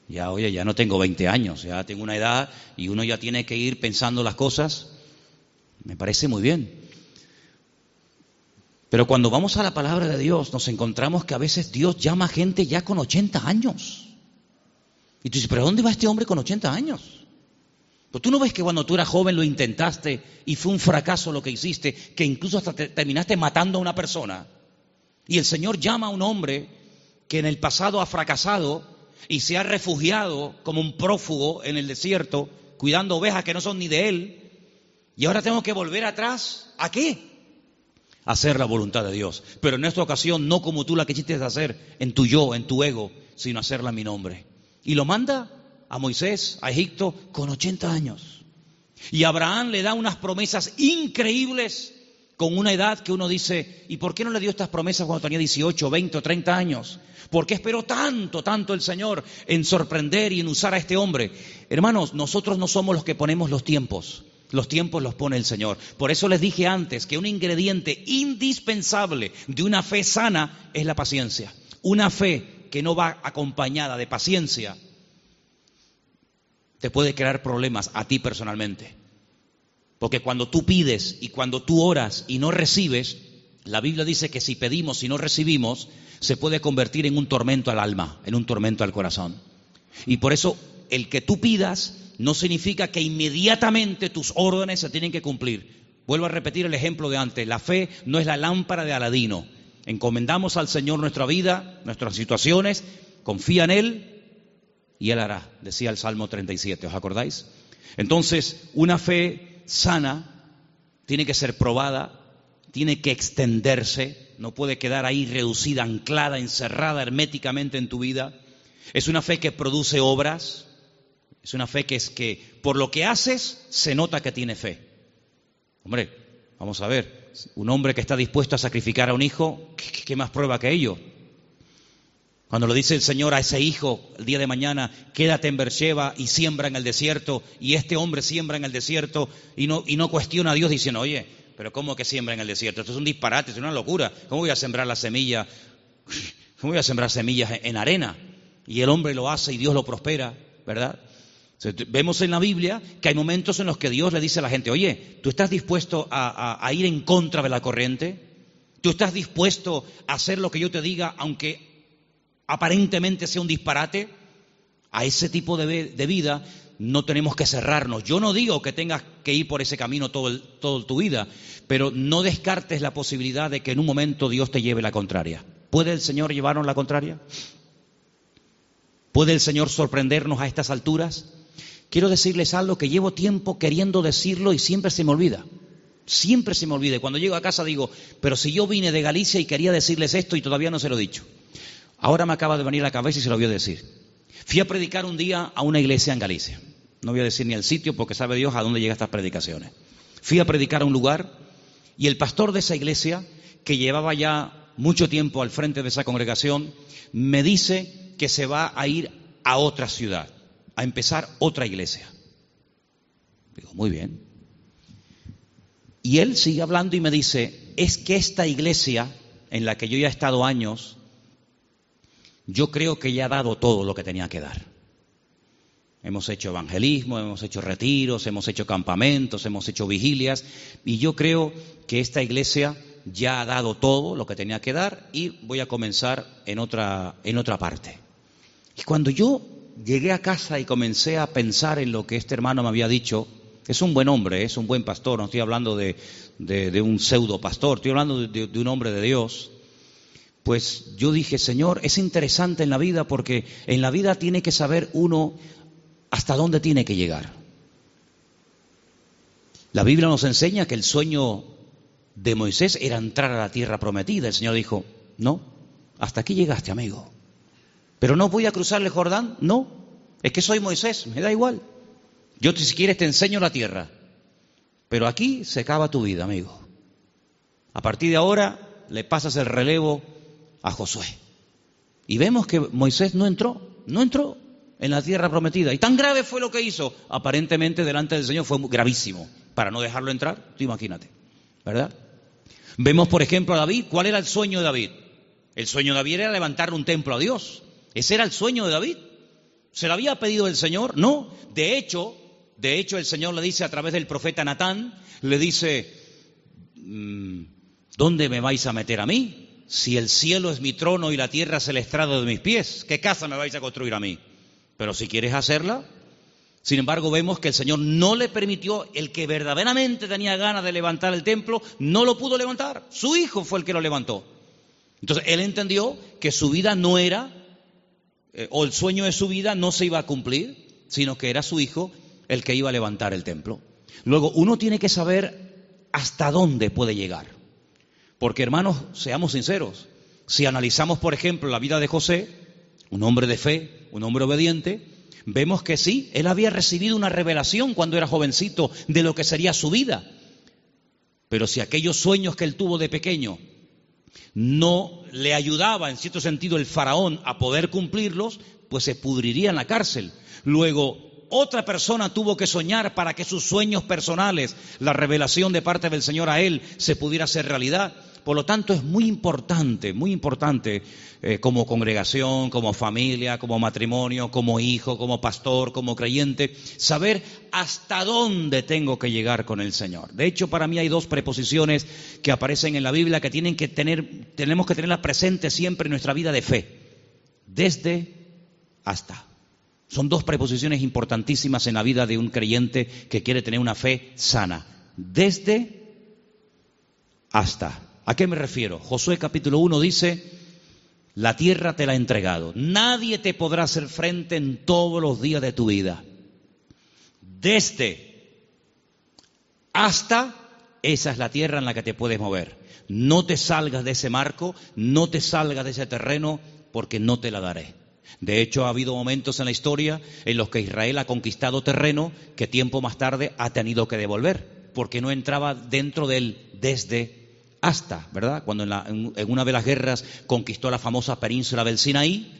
Ya, oye, ya no tengo 20 años, ya tengo una edad y uno ya tiene que ir pensando las cosas. Me parece muy bien. Pero cuando vamos a la palabra de Dios, nos encontramos que a veces Dios llama a gente ya con 80 años. Y tú dices, ¿pero dónde va este hombre con 80 años? Pues tú no ves que cuando tú eras joven lo intentaste y fue un fracaso lo que hiciste, que incluso hasta terminaste matando a una persona. Y el Señor llama a un hombre que en el pasado ha fracasado y se ha refugiado como un prófugo en el desierto, cuidando ovejas que no son ni de él. Y ahora tengo que volver atrás. ¿A qué? hacer la voluntad de Dios. Pero en esta ocasión no como tú la quisiste hacer en tu yo, en tu ego, sino hacerla en mi nombre. Y lo manda a Moisés, a Egipto, con 80 años. Y Abraham le da unas promesas increíbles con una edad que uno dice, ¿y por qué no le dio estas promesas cuando tenía 18, 20 o 30 años? ¿Por qué esperó tanto, tanto el Señor en sorprender y en usar a este hombre? Hermanos, nosotros no somos los que ponemos los tiempos. Los tiempos los pone el Señor. Por eso les dije antes que un ingrediente indispensable de una fe sana es la paciencia. Una fe que no va acompañada de paciencia te puede crear problemas a ti personalmente. Porque cuando tú pides y cuando tú oras y no recibes, la Biblia dice que si pedimos y no recibimos, se puede convertir en un tormento al alma, en un tormento al corazón. Y por eso el que tú pidas no significa que inmediatamente tus órdenes se tienen que cumplir. Vuelvo a repetir el ejemplo de antes. La fe no es la lámpara de Aladino. Encomendamos al Señor nuestra vida, nuestras situaciones, confía en Él y Él hará, decía el Salmo 37, ¿os acordáis? Entonces, una fe sana tiene que ser probada, tiene que extenderse, no puede quedar ahí reducida, anclada, encerrada herméticamente en tu vida. Es una fe que produce obras, es una fe que es que por lo que haces se nota que tiene fe. Hombre, vamos a ver, un hombre que está dispuesto a sacrificar a un hijo, ¿qué, más prueba que ello? Cuando lo dice el Señor a ese hijo el día de mañana, quédate en Beersheba y siembra en el desierto, y este hombre siembra en el desierto y no, y no cuestiona a Dios diciendo, oye, pero ¿cómo que siembra en el desierto? Esto es un disparate, es una locura. ¿Cómo voy a sembrar la semilla? ¿Cómo voy a sembrar semillas en arena? Y el hombre lo hace y Dios lo prospera, ¿verdad? Vemos en la Biblia que hay momentos en los que Dios le dice a la gente, oye, ¿tú estás dispuesto a, a ir en contra de la corriente? ¿Tú estás dispuesto a hacer lo que yo te diga aunque aparentemente sea un disparate, a ese tipo de, vida no tenemos que cerrarnos. Yo no digo que tengas que ir por ese camino todo, toda tu vida, pero no descartes la posibilidad de que en un momento Dios te lleve la contraria. ¿Puede el Señor llevarnos la contraria? ¿Puede el Señor sorprendernos a estas alturas? Quiero decirles algo que llevo tiempo queriendo decirlo y siempre se me olvida. Siempre se me olvida. Cuando llego a casa digo, pero si yo vine de Galicia y quería decirles esto y todavía no se lo he dicho. Ahora me acaba de venir la cabeza y se lo voy a decir. Fui a predicar un día a una iglesia en Galicia. No voy a decir ni el sitio porque sabe Dios a dónde llegan estas predicaciones. Fui a predicar a un lugar y el pastor de esa iglesia, que llevaba ya mucho tiempo al frente de esa congregación, me dice que se va a ir a otra ciudad, a empezar otra iglesia. Digo, muy bien. Y él sigue hablando y me dice, es que esta iglesia en la que yo ya he estado años, yo creo que ya ha dado todo lo que tenía que dar. Hemos hecho evangelismo, hemos hecho retiros, hemos hecho campamentos, hemos hecho vigilias y yo creo que esta iglesia ya ha dado todo lo que tenía que dar y voy a comenzar en otra, en otra parte. Y cuando yo llegué a casa y comencé a pensar en lo que este hermano me había dicho, es un buen hombre, es un buen pastor, no estoy hablando de, un pseudo pastor, estoy hablando de un hombre de Dios pues yo dije, Señor, es interesante en la vida porque en la vida tiene que saber uno hasta dónde tiene que llegar. La Biblia nos enseña que el sueño de Moisés era entrar a la tierra prometida. El Señor dijo, no, hasta aquí llegaste, amigo. Pero no voy a cruzar el Jordán, no, es que soy Moisés, me da igual. Yo si quieres te enseño la tierra. Pero aquí se acaba tu vida, amigo. A partir de ahora le pasas el relevo a Josué. Y vemos que Moisés no entró, no entró en la tierra prometida. Y tan grave fue lo que hizo, aparentemente delante del Señor fue gravísimo, para no dejarlo entrar, tú imagínate, ¿verdad? Vemos, por ejemplo, a David, ¿cuál era el sueño de David? El sueño de David era levantar un templo a Dios. Ese era el sueño de David. ¿Se lo había pedido el Señor? No. De hecho, de hecho el Señor le dice a través del profeta Natán, le dice, mm, ¿dónde me vais a meter a mí? Si el cielo es mi trono y la tierra es el estrado de mis pies, ¿qué casa me vais a construir a mí? Pero si quieres hacerla, sin embargo vemos que el Señor no le permitió, el que verdaderamente tenía ganas de levantar el templo, no lo pudo levantar, su hijo fue el que lo levantó. Entonces él entendió que su vida no era, eh, o el sueño de su vida no se iba a cumplir, sino que era su hijo el que iba a levantar el templo. Luego, uno tiene que saber hasta dónde puede llegar. Porque hermanos, seamos sinceros, si analizamos, por ejemplo, la vida de José, un hombre de fe, un hombre obediente, vemos que sí, él había recibido una revelación cuando era jovencito de lo que sería su vida. Pero si aquellos sueños que él tuvo de pequeño no le ayudaba, en cierto sentido, el faraón a poder cumplirlos, pues se pudriría en la cárcel. Luego, otra persona tuvo que soñar para que sus sueños personales, la revelación de parte del Señor a él, se pudiera hacer realidad. Por lo tanto, es muy importante, muy importante eh, como congregación, como familia, como matrimonio, como hijo, como pastor, como creyente, saber hasta dónde tengo que llegar con el Señor. De hecho, para mí hay dos preposiciones que aparecen en la Biblia que tienen que tener, tenemos que tenerlas presentes siempre en nuestra vida de fe. Desde hasta. Son dos preposiciones importantísimas en la vida de un creyente que quiere tener una fe sana. Desde hasta. ¿A qué me refiero? Josué capítulo 1 dice, la tierra te la ha entregado. Nadie te podrá hacer frente en todos los días de tu vida. Desde hasta, esa es la tierra en la que te puedes mover. No te salgas de ese marco, no te salgas de ese terreno, porque no te la daré. De hecho, ha habido momentos en la historia en los que Israel ha conquistado terreno que tiempo más tarde ha tenido que devolver, porque no entraba dentro del desde hasta, ¿verdad? Cuando en, una de las guerras conquistó la famosa península del Sinaí,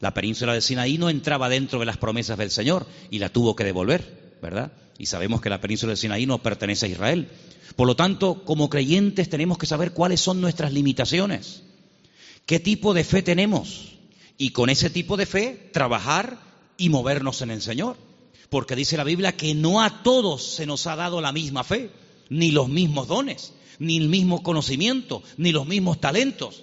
la península del Sinaí no entraba dentro de las promesas del Señor y la tuvo que devolver, ¿verdad? Y sabemos que la península del Sinaí no pertenece a Israel. Por lo tanto, como creyentes tenemos que saber cuáles son nuestras limitaciones, qué tipo de fe tenemos y con ese tipo de fe trabajar y movernos en el Señor. Porque dice la Biblia que no a todos se nos ha dado la misma fe, ni los mismos dones ni el mismo conocimiento, ni los mismos talentos.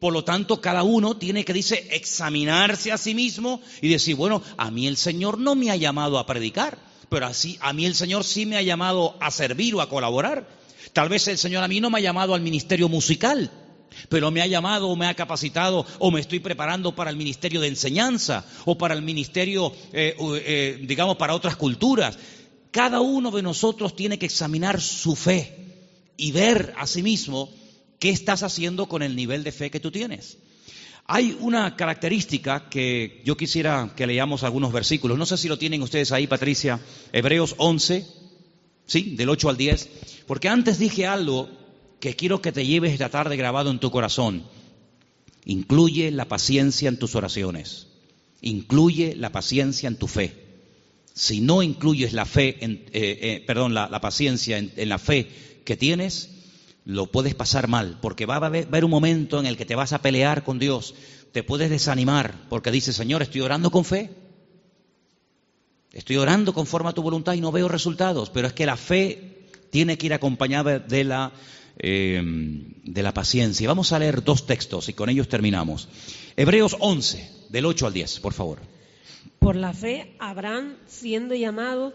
Por lo tanto, cada uno tiene que, dice, examinarse a sí mismo y decir, bueno, a mí el Señor no me ha llamado a predicar, pero así, a mí el Señor sí me ha llamado a servir o a colaborar. Tal vez el Señor a mí no me ha llamado al ministerio musical, pero me ha llamado o me ha capacitado o me estoy preparando para el ministerio de enseñanza o para el ministerio, eh, eh, digamos, para otras culturas. Cada uno de nosotros tiene que examinar su fe y ver a sí mismo qué estás haciendo con el nivel de fe que tú tienes. Hay una característica que yo quisiera que leamos algunos versículos. No sé si lo tienen ustedes ahí, Patricia. Hebreos 11, ¿sí? Del 8 al 10. Porque antes dije algo que quiero que te lleves esta tarde grabado en tu corazón. Incluye la paciencia en tus oraciones. Incluye la paciencia en tu fe. Si no incluyes la fe, en, eh, eh, perdón, la, paciencia en la fe que tienes, lo puedes pasar mal, porque va a haber, un momento en el que te vas a pelear con Dios, te puedes desanimar, porque dices, Señor, estoy orando con fe. Estoy orando conforme a tu voluntad y no veo resultados, pero es que la fe tiene que ir acompañada de la, eh, de la paciencia. Vamos a leer dos textos y con ellos terminamos. Hebreos 11, del 8 al 10, por favor. Por la fe, Abraham, siendo llamado,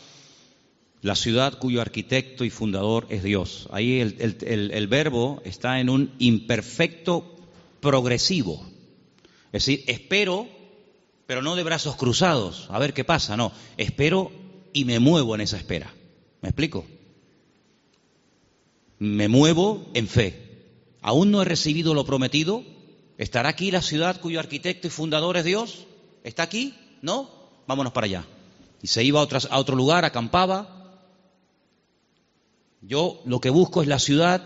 la ciudad cuyo arquitecto y fundador es Dios. Ahí el, verbo está en un imperfecto progresivo. Es decir, espero, pero no de brazos cruzados, a ver qué pasa, no, espero y me muevo en esa espera. ¿Me explico? Me muevo en fe. Aún no he recibido lo prometido. ¿Estará aquí la ciudad cuyo arquitecto y fundador es Dios? ¿Está aquí? ¿No? Vámonos para allá. Y se iba a, otro lugar, acampaba, yo lo que busco es la ciudad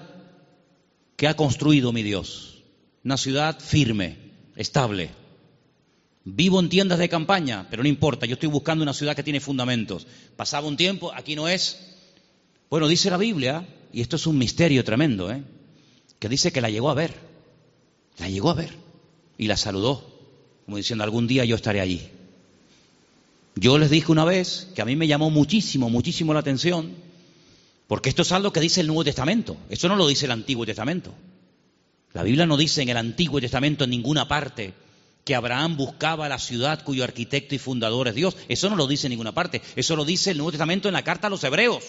que ha construido mi Dios. Una ciudad firme, estable. Vivo en tiendas de campaña, pero no importa, yo estoy buscando una ciudad que tiene fundamentos. Pasaba un tiempo, aquí no es. Bueno, dice la Biblia, y esto es un misterio tremendo, ¿eh? que dice que la llegó a ver. La llegó a ver y la saludó, como diciendo, algún día yo estaré allí. Yo les dije una vez que a mí me llamó muchísimo, muchísimo la atención porque esto es algo que dice el Nuevo Testamento. Eso no lo dice el Antiguo Testamento. La Biblia no dice en el Antiguo Testamento en ninguna parte que Abraham buscaba la ciudad cuyo arquitecto y fundador es Dios. Eso no lo dice en ninguna parte. Eso lo dice el Nuevo Testamento en la carta a los Hebreos.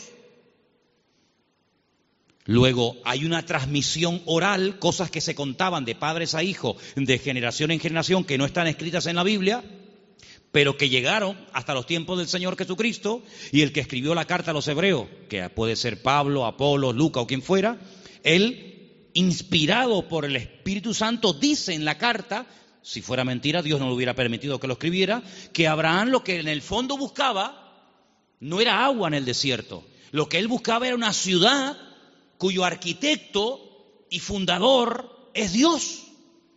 Luego hay una transmisión oral, cosas que se contaban de padres a hijos, de generación en generación, que no están escritas en la Biblia, pero que llegaron hasta los tiempos del Señor Jesucristo y el que escribió la carta a los hebreos, que puede ser Pablo, Apolo, Luca o quien fuera, él, inspirado por el Espíritu Santo, dice en la carta, si fuera mentira, Dios no le hubiera permitido que lo escribiera, que Abraham lo que en el fondo buscaba no era agua en el desierto, lo que él buscaba era una ciudad cuyo arquitecto y fundador es Dios.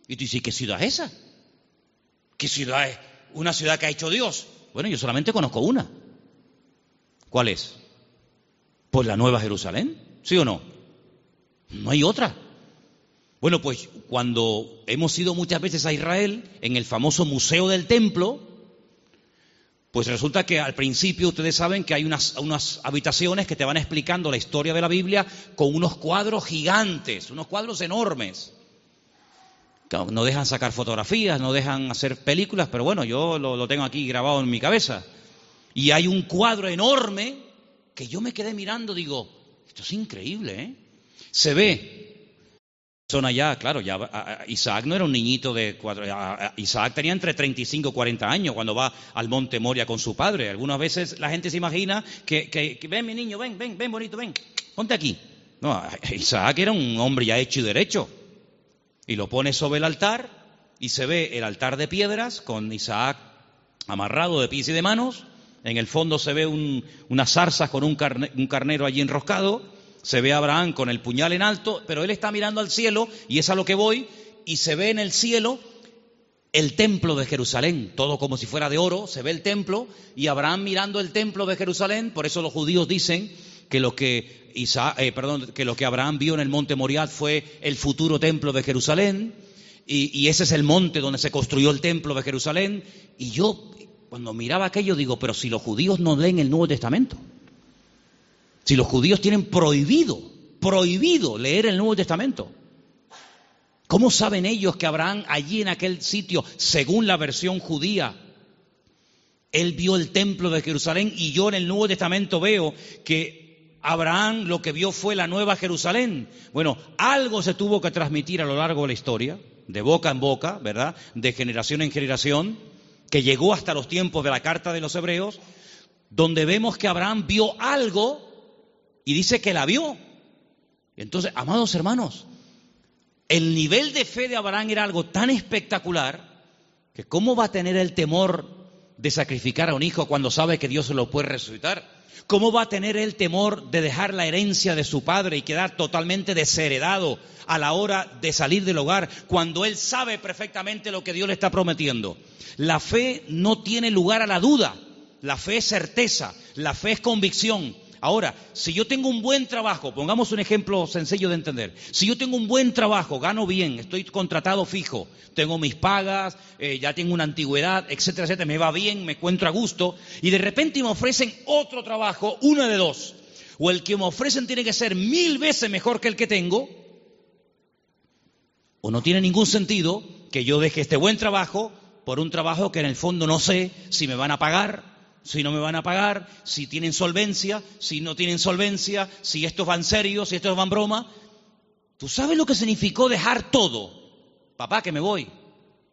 Y tú dices, ¿qué ciudad es esa? ¿Qué ciudad es? Una ciudad que ha hecho Dios. Bueno, yo solamente conozco una. ¿Cuál es? Pues la Nueva Jerusalén, ¿sí o no? No hay otra. Bueno, pues cuando hemos ido muchas veces a Israel, en el famoso Museo del Templo, pues resulta que al principio ustedes saben que hay unas, habitaciones que te van explicando la historia de la Biblia con unos cuadros gigantes, unos cuadros enormes. No dejan sacar fotografías, no dejan hacer películas, pero bueno, yo lo, tengo aquí grabado en mi cabeza. Y hay un cuadro enorme que yo me quedé mirando, digo, esto es increíble, ¿eh? Se ve son allá, claro, ya Isaac no era un niñito de cuatro, Isaac tenía entre 35 y 40 años cuando va al monte Moria con su padre. Algunas veces la gente se imagina que, que, que, ven mi niño, ven, ven, ven bonito, ven, ponte aquí. No, Isaac era un hombre ya hecho y derecho y lo pone sobre el altar y se ve el altar de piedras con Isaac amarrado de pies y de manos. En el fondo se ve unas zarzas con un, un carnero allí enroscado. Se ve a Abraham con el puñal en alto, pero él está mirando al cielo y es a lo que voy. Y se ve en el cielo el templo de Jerusalén, todo como si fuera de oro, se ve el templo y Abraham mirando el templo de Jerusalén, por eso los judíos dicen que lo que, eh, perdón, que lo que Abraham vio en el monte Moriah fue el futuro templo de Jerusalén, y, y, ese es el monte donde se construyó el templo de Jerusalén. Y yo, cuando miraba aquello, digo, pero si los judíos no leen el Nuevo Testamento, si los judíos tienen prohibido, prohibido leer el Nuevo Testamento, ¿cómo saben ellos que Abraham allí en aquel sitio, según la versión judía, él vio el templo de Jerusalén y yo en el Nuevo Testamento veo que Abraham lo que vio fue la nueva Jerusalén. Bueno, algo se tuvo que transmitir a lo largo de la historia, de boca en boca, ¿verdad? De generación en generación, que llegó hasta los tiempos de la carta de los hebreos, donde vemos que Abraham vio algo y dice que la vio. Entonces, amados hermanos, el nivel de fe de Abraham era algo tan espectacular que cómo va a tener el temor de sacrificar a un hijo cuando sabe que Dios se lo puede resucitar. ¿Cómo va a tener él temor de dejar la herencia de su padre y quedar totalmente desheredado a la hora de salir del hogar cuando él sabe perfectamente lo que Dios le está prometiendo? La fe no tiene lugar a la duda, la fe es certeza, la fe es convicción. Ahora, si yo tengo un buen trabajo, pongamos un ejemplo sencillo de entender, si yo tengo un buen trabajo, gano bien, estoy contratado fijo, tengo mis pagas, eh, ya tengo una antigüedad, etcétera, etcétera, me va bien, me encuentro a gusto, y de repente me ofrecen otro trabajo, una de dos, o el que me ofrecen tiene que ser mil veces mejor que el que tengo, o no tiene ningún sentido que yo deje este buen trabajo por un trabajo que en el fondo no sé si me van a pagar, si no me van a pagar, si tienen solvencia, si no tienen solvencia, si estos van serios, si estos van broma. ¿Tú sabes lo que significó dejar todo? Papá, que me voy.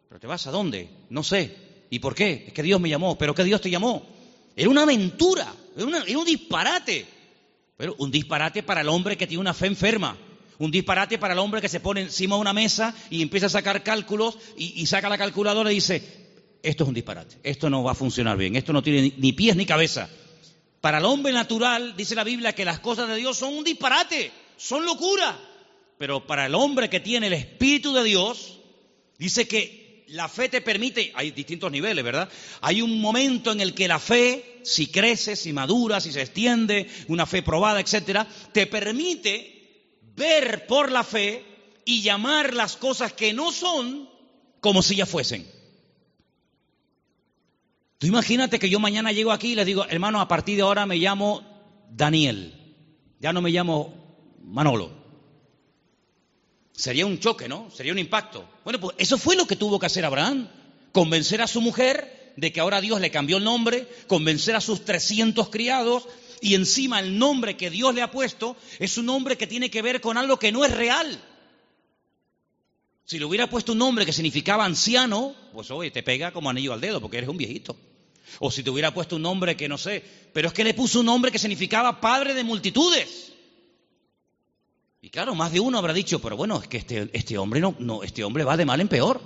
¿Pero te vas a dónde? No sé. ¿Y por qué? Es que Dios me llamó. ¿Pero qué Dios te llamó? Era una aventura, era, un disparate. Pero un disparate para el hombre que tiene una fe enferma. Un disparate para el hombre que se pone encima de una mesa y empieza a sacar cálculos y saca la calculadora y dice, esto es un disparate, esto no va a funcionar bien, esto no tiene ni pies ni cabeza. Para el hombre natural, dice la Biblia, que las cosas de Dios son un disparate, son locura. Pero para el hombre que tiene el Espíritu de Dios, dice que la fe te permite, hay distintos niveles, ¿verdad? Hay un momento en el que la fe, si crece, si madura, si se extiende, una fe probada, etcétera, te permite ver por la fe y llamar las cosas que no son como si ya fuesen. Tú imagínate que yo mañana llego aquí y les digo, hermano, a partir de ahora me llamo Daniel, ya no me llamo Manolo. Sería un choque, ¿no? Sería un impacto. Bueno, pues eso fue lo que tuvo que hacer Abraham, convencer a su mujer de que ahora Dios le cambió el nombre, convencer a sus 300 criados y encima el nombre que Dios le ha puesto es un nombre que tiene que ver con algo que no es real. Si le hubiera puesto un nombre que significaba anciano, pues oye, te pega como anillo al dedo porque eres un viejito. O si te hubiera puesto un nombre que no sé, pero es que le puso un nombre que significaba padre de multitudes. Y claro, más de uno habrá dicho, pero bueno, es que este, este hombre no, no, este hombre va de mal en peor.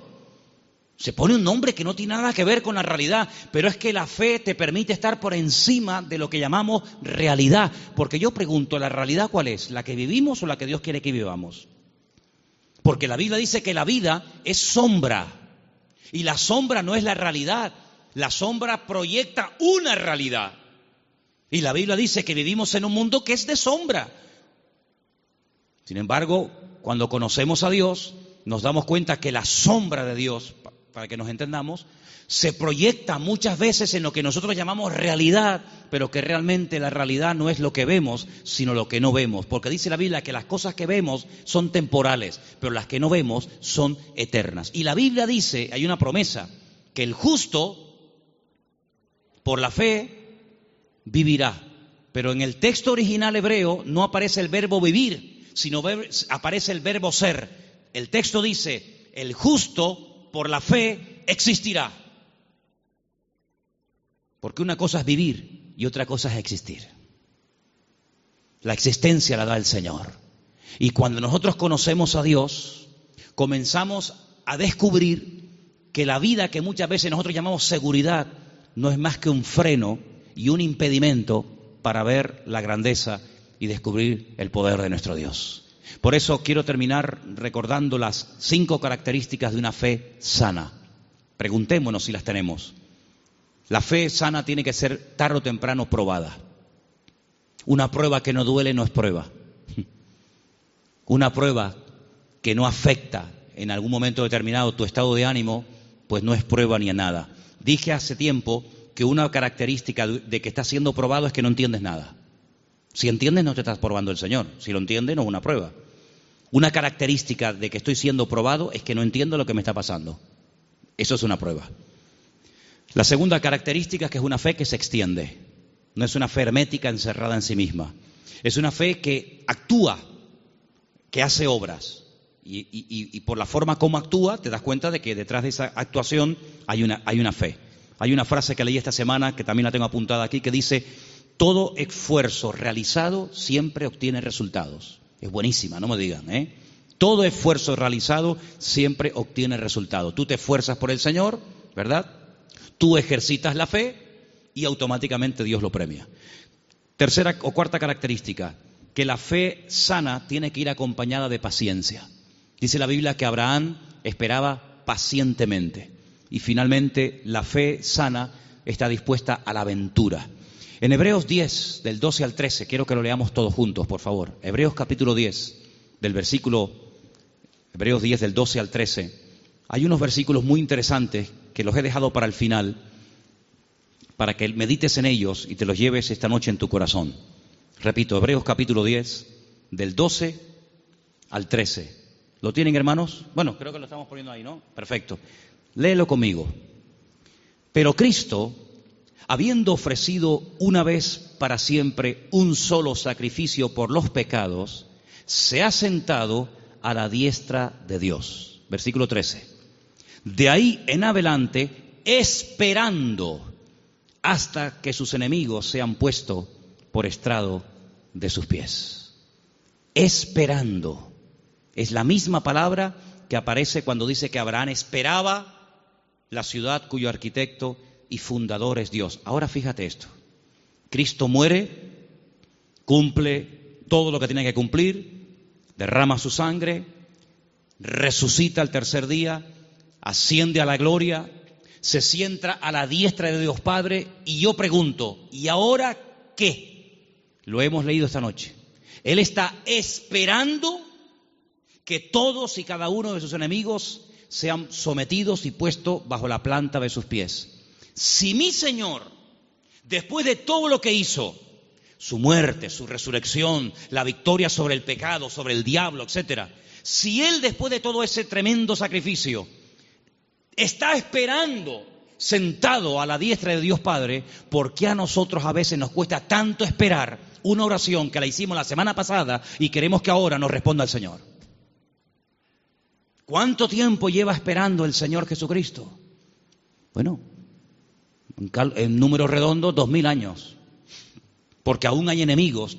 Se pone un nombre que no tiene nada que ver con la realidad, pero es que la fe te permite estar por encima de lo que llamamos realidad. Porque yo pregunto, ¿la realidad cuál es? ¿La que vivimos o la que Dios quiere que vivamos? Porque la Biblia dice que la vida es sombra. Y la sombra no es la realidad. La sombra proyecta una realidad. Y la Biblia dice que vivimos en un mundo que es de sombra. Sin embargo, cuando conocemos a Dios, nos damos cuenta que la sombra de Dios, para que nos entendamos, se proyecta muchas veces en lo que nosotros llamamos realidad, pero que realmente la realidad no es lo que vemos, sino lo que no vemos. Porque dice la Biblia que las cosas que vemos son temporales, pero las que no vemos son eternas. Y la Biblia dice, hay una promesa, que el justo, por la fe, vivirá. Pero en el texto original hebreo no aparece el verbo vivir, sino aparece el verbo ser. El texto dice, el justo, por la fe, existirá. Porque una cosa es vivir y otra cosa es existir. La existencia la da el Señor. Y cuando nosotros conocemos a Dios, comenzamos a descubrir que la vida que muchas veces nosotros llamamos seguridad no es más que un freno y un impedimento para ver la grandeza y descubrir el poder de nuestro Dios. Por eso quiero terminar recordando las cinco características de una fe sana. Preguntémonos si las tenemos. La fe sana tiene que ser tarde o temprano probada. Una prueba que no duele no es prueba. Una prueba que no afecta en algún momento determinado tu estado de ánimo, pues no es prueba ni a nada. Dije hace tiempo que una característica de que estás siendo probado es que no entiendes nada. Si entiendes, no te estás probando el Señor. Si lo entiendes, no es una prueba. Una característica de que estoy siendo probado es que no entiendo lo que me está pasando. Eso es una prueba. La segunda característica es que es una fe que se extiende. No es una fe hermética encerrada en sí misma. Es una fe que actúa, que hace obras. Y, por la forma como actúa, te das cuenta de que detrás de esa actuación hay una, hay una fe. Hay una frase que leí esta semana, que también la tengo apuntada aquí, que dice, todo esfuerzo realizado siempre obtiene resultados. Es buenísima, no me digan, ¿eh? Todo esfuerzo realizado siempre obtiene resultados. Tú te esfuerzas por el Señor, ¿verdad? Tú ejercitas la fe y automáticamente Dios lo premia. Tercera o cuarta característica, que la fe sana tiene que ir acompañada de paciencia. Dice la Biblia que Abraham esperaba pacientemente y finalmente la fe sana está dispuesta a la aventura. En Hebreos 10, del 12 al 13, quiero que lo leamos todos juntos, por favor. Hebreos capítulo 10, del versículo, Hebreos 10, del 12 al 13. Hay unos versículos muy interesantes que los he dejado para el final, para que medites en ellos y te los lleves esta noche en tu corazón. Repito, Hebreos capítulo 10, del 12 al 13. ¿Lo tienen, hermanos? Bueno, creo que lo estamos poniendo ahí, ¿no? Perfecto. Léelo conmigo. Pero Cristo, habiendo ofrecido una vez para siempre un solo sacrificio por los pecados, se ha sentado a la diestra de Dios. Versículo 13. De ahí en adelante, esperando hasta que sus enemigos sean puestos por estrado de sus pies. Esperando. Es la misma palabra que aparece cuando dice que Abraham esperaba la ciudad cuyo arquitecto y fundador es Dios. Ahora fíjate esto. Cristo muere, cumple todo lo que tiene que cumplir, derrama su sangre, resucita el tercer día, asciende a la gloria, se sienta a la diestra de Dios Padre y yo pregunto, ¿y ahora qué? Lo hemos leído esta noche. Él está esperando que todos y cada uno de sus enemigos sean sometidos y puestos bajo la planta de sus pies. Si mi Señor, después de todo lo que hizo, su muerte, su resurrección, la victoria sobre el pecado, sobre el diablo, etcétera, si Él después de todo ese tremendo sacrificio está esperando sentado a la diestra de Dios Padre, ¿por qué a nosotros a veces nos cuesta tanto esperar una oración que la hicimos la semana pasada y queremos que ahora nos responda el Señor? ¿Cuánto tiempo lleva esperando el Señor Jesucristo? Bueno, en, número redondo, dos mil años. Porque aún hay enemigos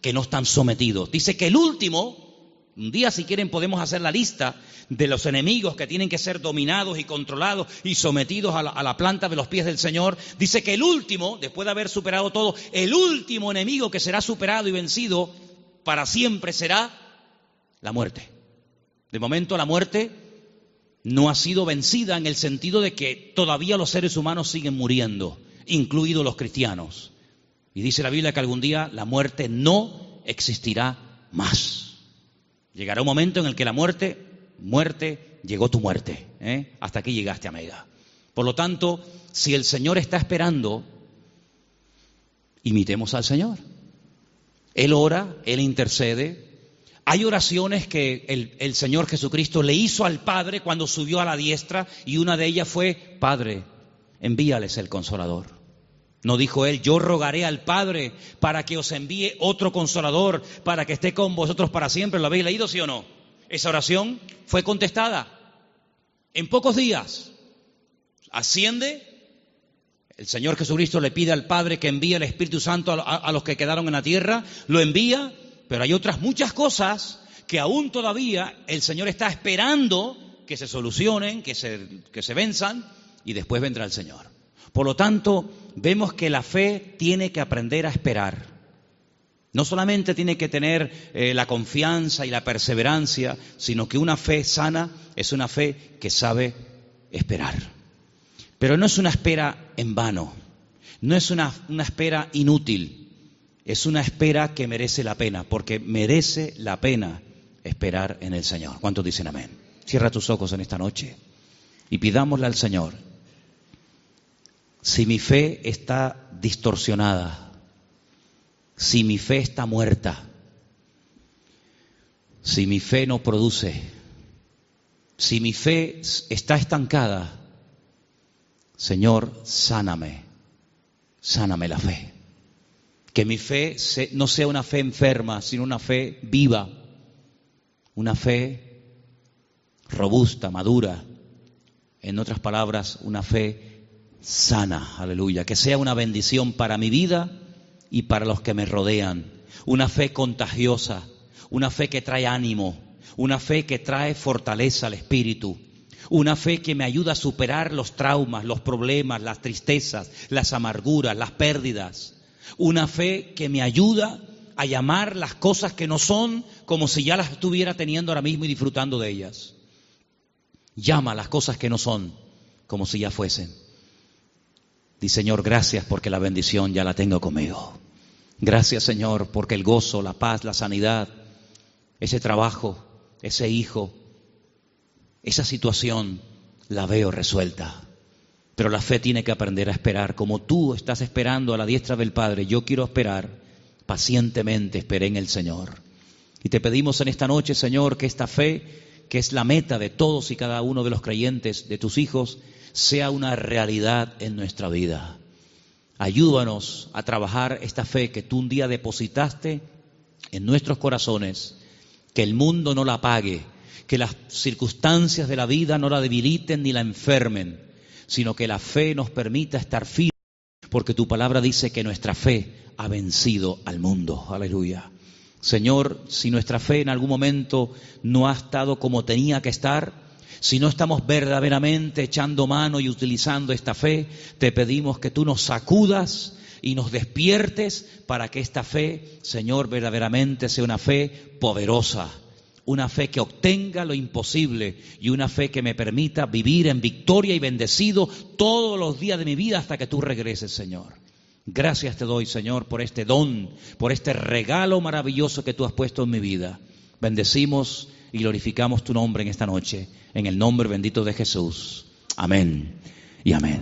que no están sometidos. Dice que el último un día, si quieren, podemos hacer la lista de los enemigos que tienen que ser dominados y controlados y sometidos a la, planta de los pies del Señor. Dice que el último, después de haber superado todo, el último enemigo que será superado y vencido para siempre será la muerte. De momento, la muerte no ha sido vencida en el sentido de que todavía los seres humanos siguen muriendo, incluidos los cristianos. Y dice la Biblia que algún día la muerte no existirá más. Llegará un momento en el que la muerte, muerte, llegó tu muerte. ¿eh? Hasta aquí llegaste, amiga. Por lo tanto, si el Señor está esperando, imitemos al Señor. Él ora, Él intercede. Hay oraciones que el, Señor Jesucristo le hizo al Padre cuando subió a la diestra y una de ellas fue, Padre, envíales el consolador. No dijo él, yo rogaré al Padre para que os envíe otro consolador, para que esté con vosotros para siempre. ¿Lo habéis leído, sí o no? Esa oración fue contestada en pocos días. Asciende, el Señor Jesucristo le pide al Padre que envíe el Espíritu Santo a, los que quedaron en la tierra, lo envía, pero hay otras muchas cosas que aún todavía el Señor está esperando que se solucionen, que se, que se venzan, y después vendrá el Señor. Por lo tanto, vemos que la fe tiene que aprender a esperar. No solamente tiene que tener eh, la confianza y la perseverancia, sino que una fe sana es una fe que sabe esperar. Pero no es una espera en vano, no es una, una espera inútil, es una espera que merece la pena, porque merece la pena esperar en el Señor. ¿Cuántos dicen amén? Cierra tus ojos en esta noche y pidámosle al Señor si mi fe está distorsionada, si mi fe está muerta, si mi fe no produce, si mi fe está estancada, Señor, sáname, sáname la fe. Que mi fe no sea una fe enferma, sino una fe viva, una fe robusta, madura. En otras palabras, una fe sana, aleluya, que sea una bendición para mi vida y para los que me rodean, una fe contagiosa, una fe que trae ánimo, una fe que trae fortaleza al espíritu, una fe que me ayuda a superar los traumas, los problemas, las tristezas, las amarguras, las pérdidas, Una fe que me ayuda a llamar las cosas que no son como si ya las estuviera teniendo ahora mismo y disfrutando de ellas. Llama las cosas que no son como si ya fuesen. Dice Señor, gracias porque la bendición ya la tengo conmigo. Gracias Señor porque el gozo, la paz, la sanidad, ese trabajo, ese hijo, esa situación la veo resuelta. Pero la fe tiene que aprender a esperar. Como tú estás esperando a la diestra del Padre, yo quiero esperar pacientemente, esperé en el Señor. Y te pedimos en esta noche, Señor, que esta fe, que es la meta de todos y cada uno de los creyentes, de tus hijos, sea una realidad en nuestra vida. Ayúdanos a trabajar esta fe que tú un día depositaste en nuestros corazones, que el mundo no la apague, que las circunstancias de la vida no la debiliten ni la enfermen, sino que la fe nos permita estar firmes, porque tu palabra dice que nuestra fe ha vencido al mundo. Aleluya. Señor, si nuestra fe en algún momento no ha estado como tenía que estar, si no estamos verdaderamente echando mano y utilizando esta fe, te pedimos que tú nos sacudas y nos despiertes para que esta fe, Señor, verdaderamente sea una fe poderosa, una fe que obtenga lo imposible y una fe que me permita vivir en victoria y bendecido todos los días de mi vida hasta que tú regreses, Señor. Gracias te doy, Señor, por este don, por este regalo maravilloso que tú has puesto en mi vida. Bendecimos y glorificamos tu nombre en esta noche, en el nombre bendito de Jesús. Amén y amén.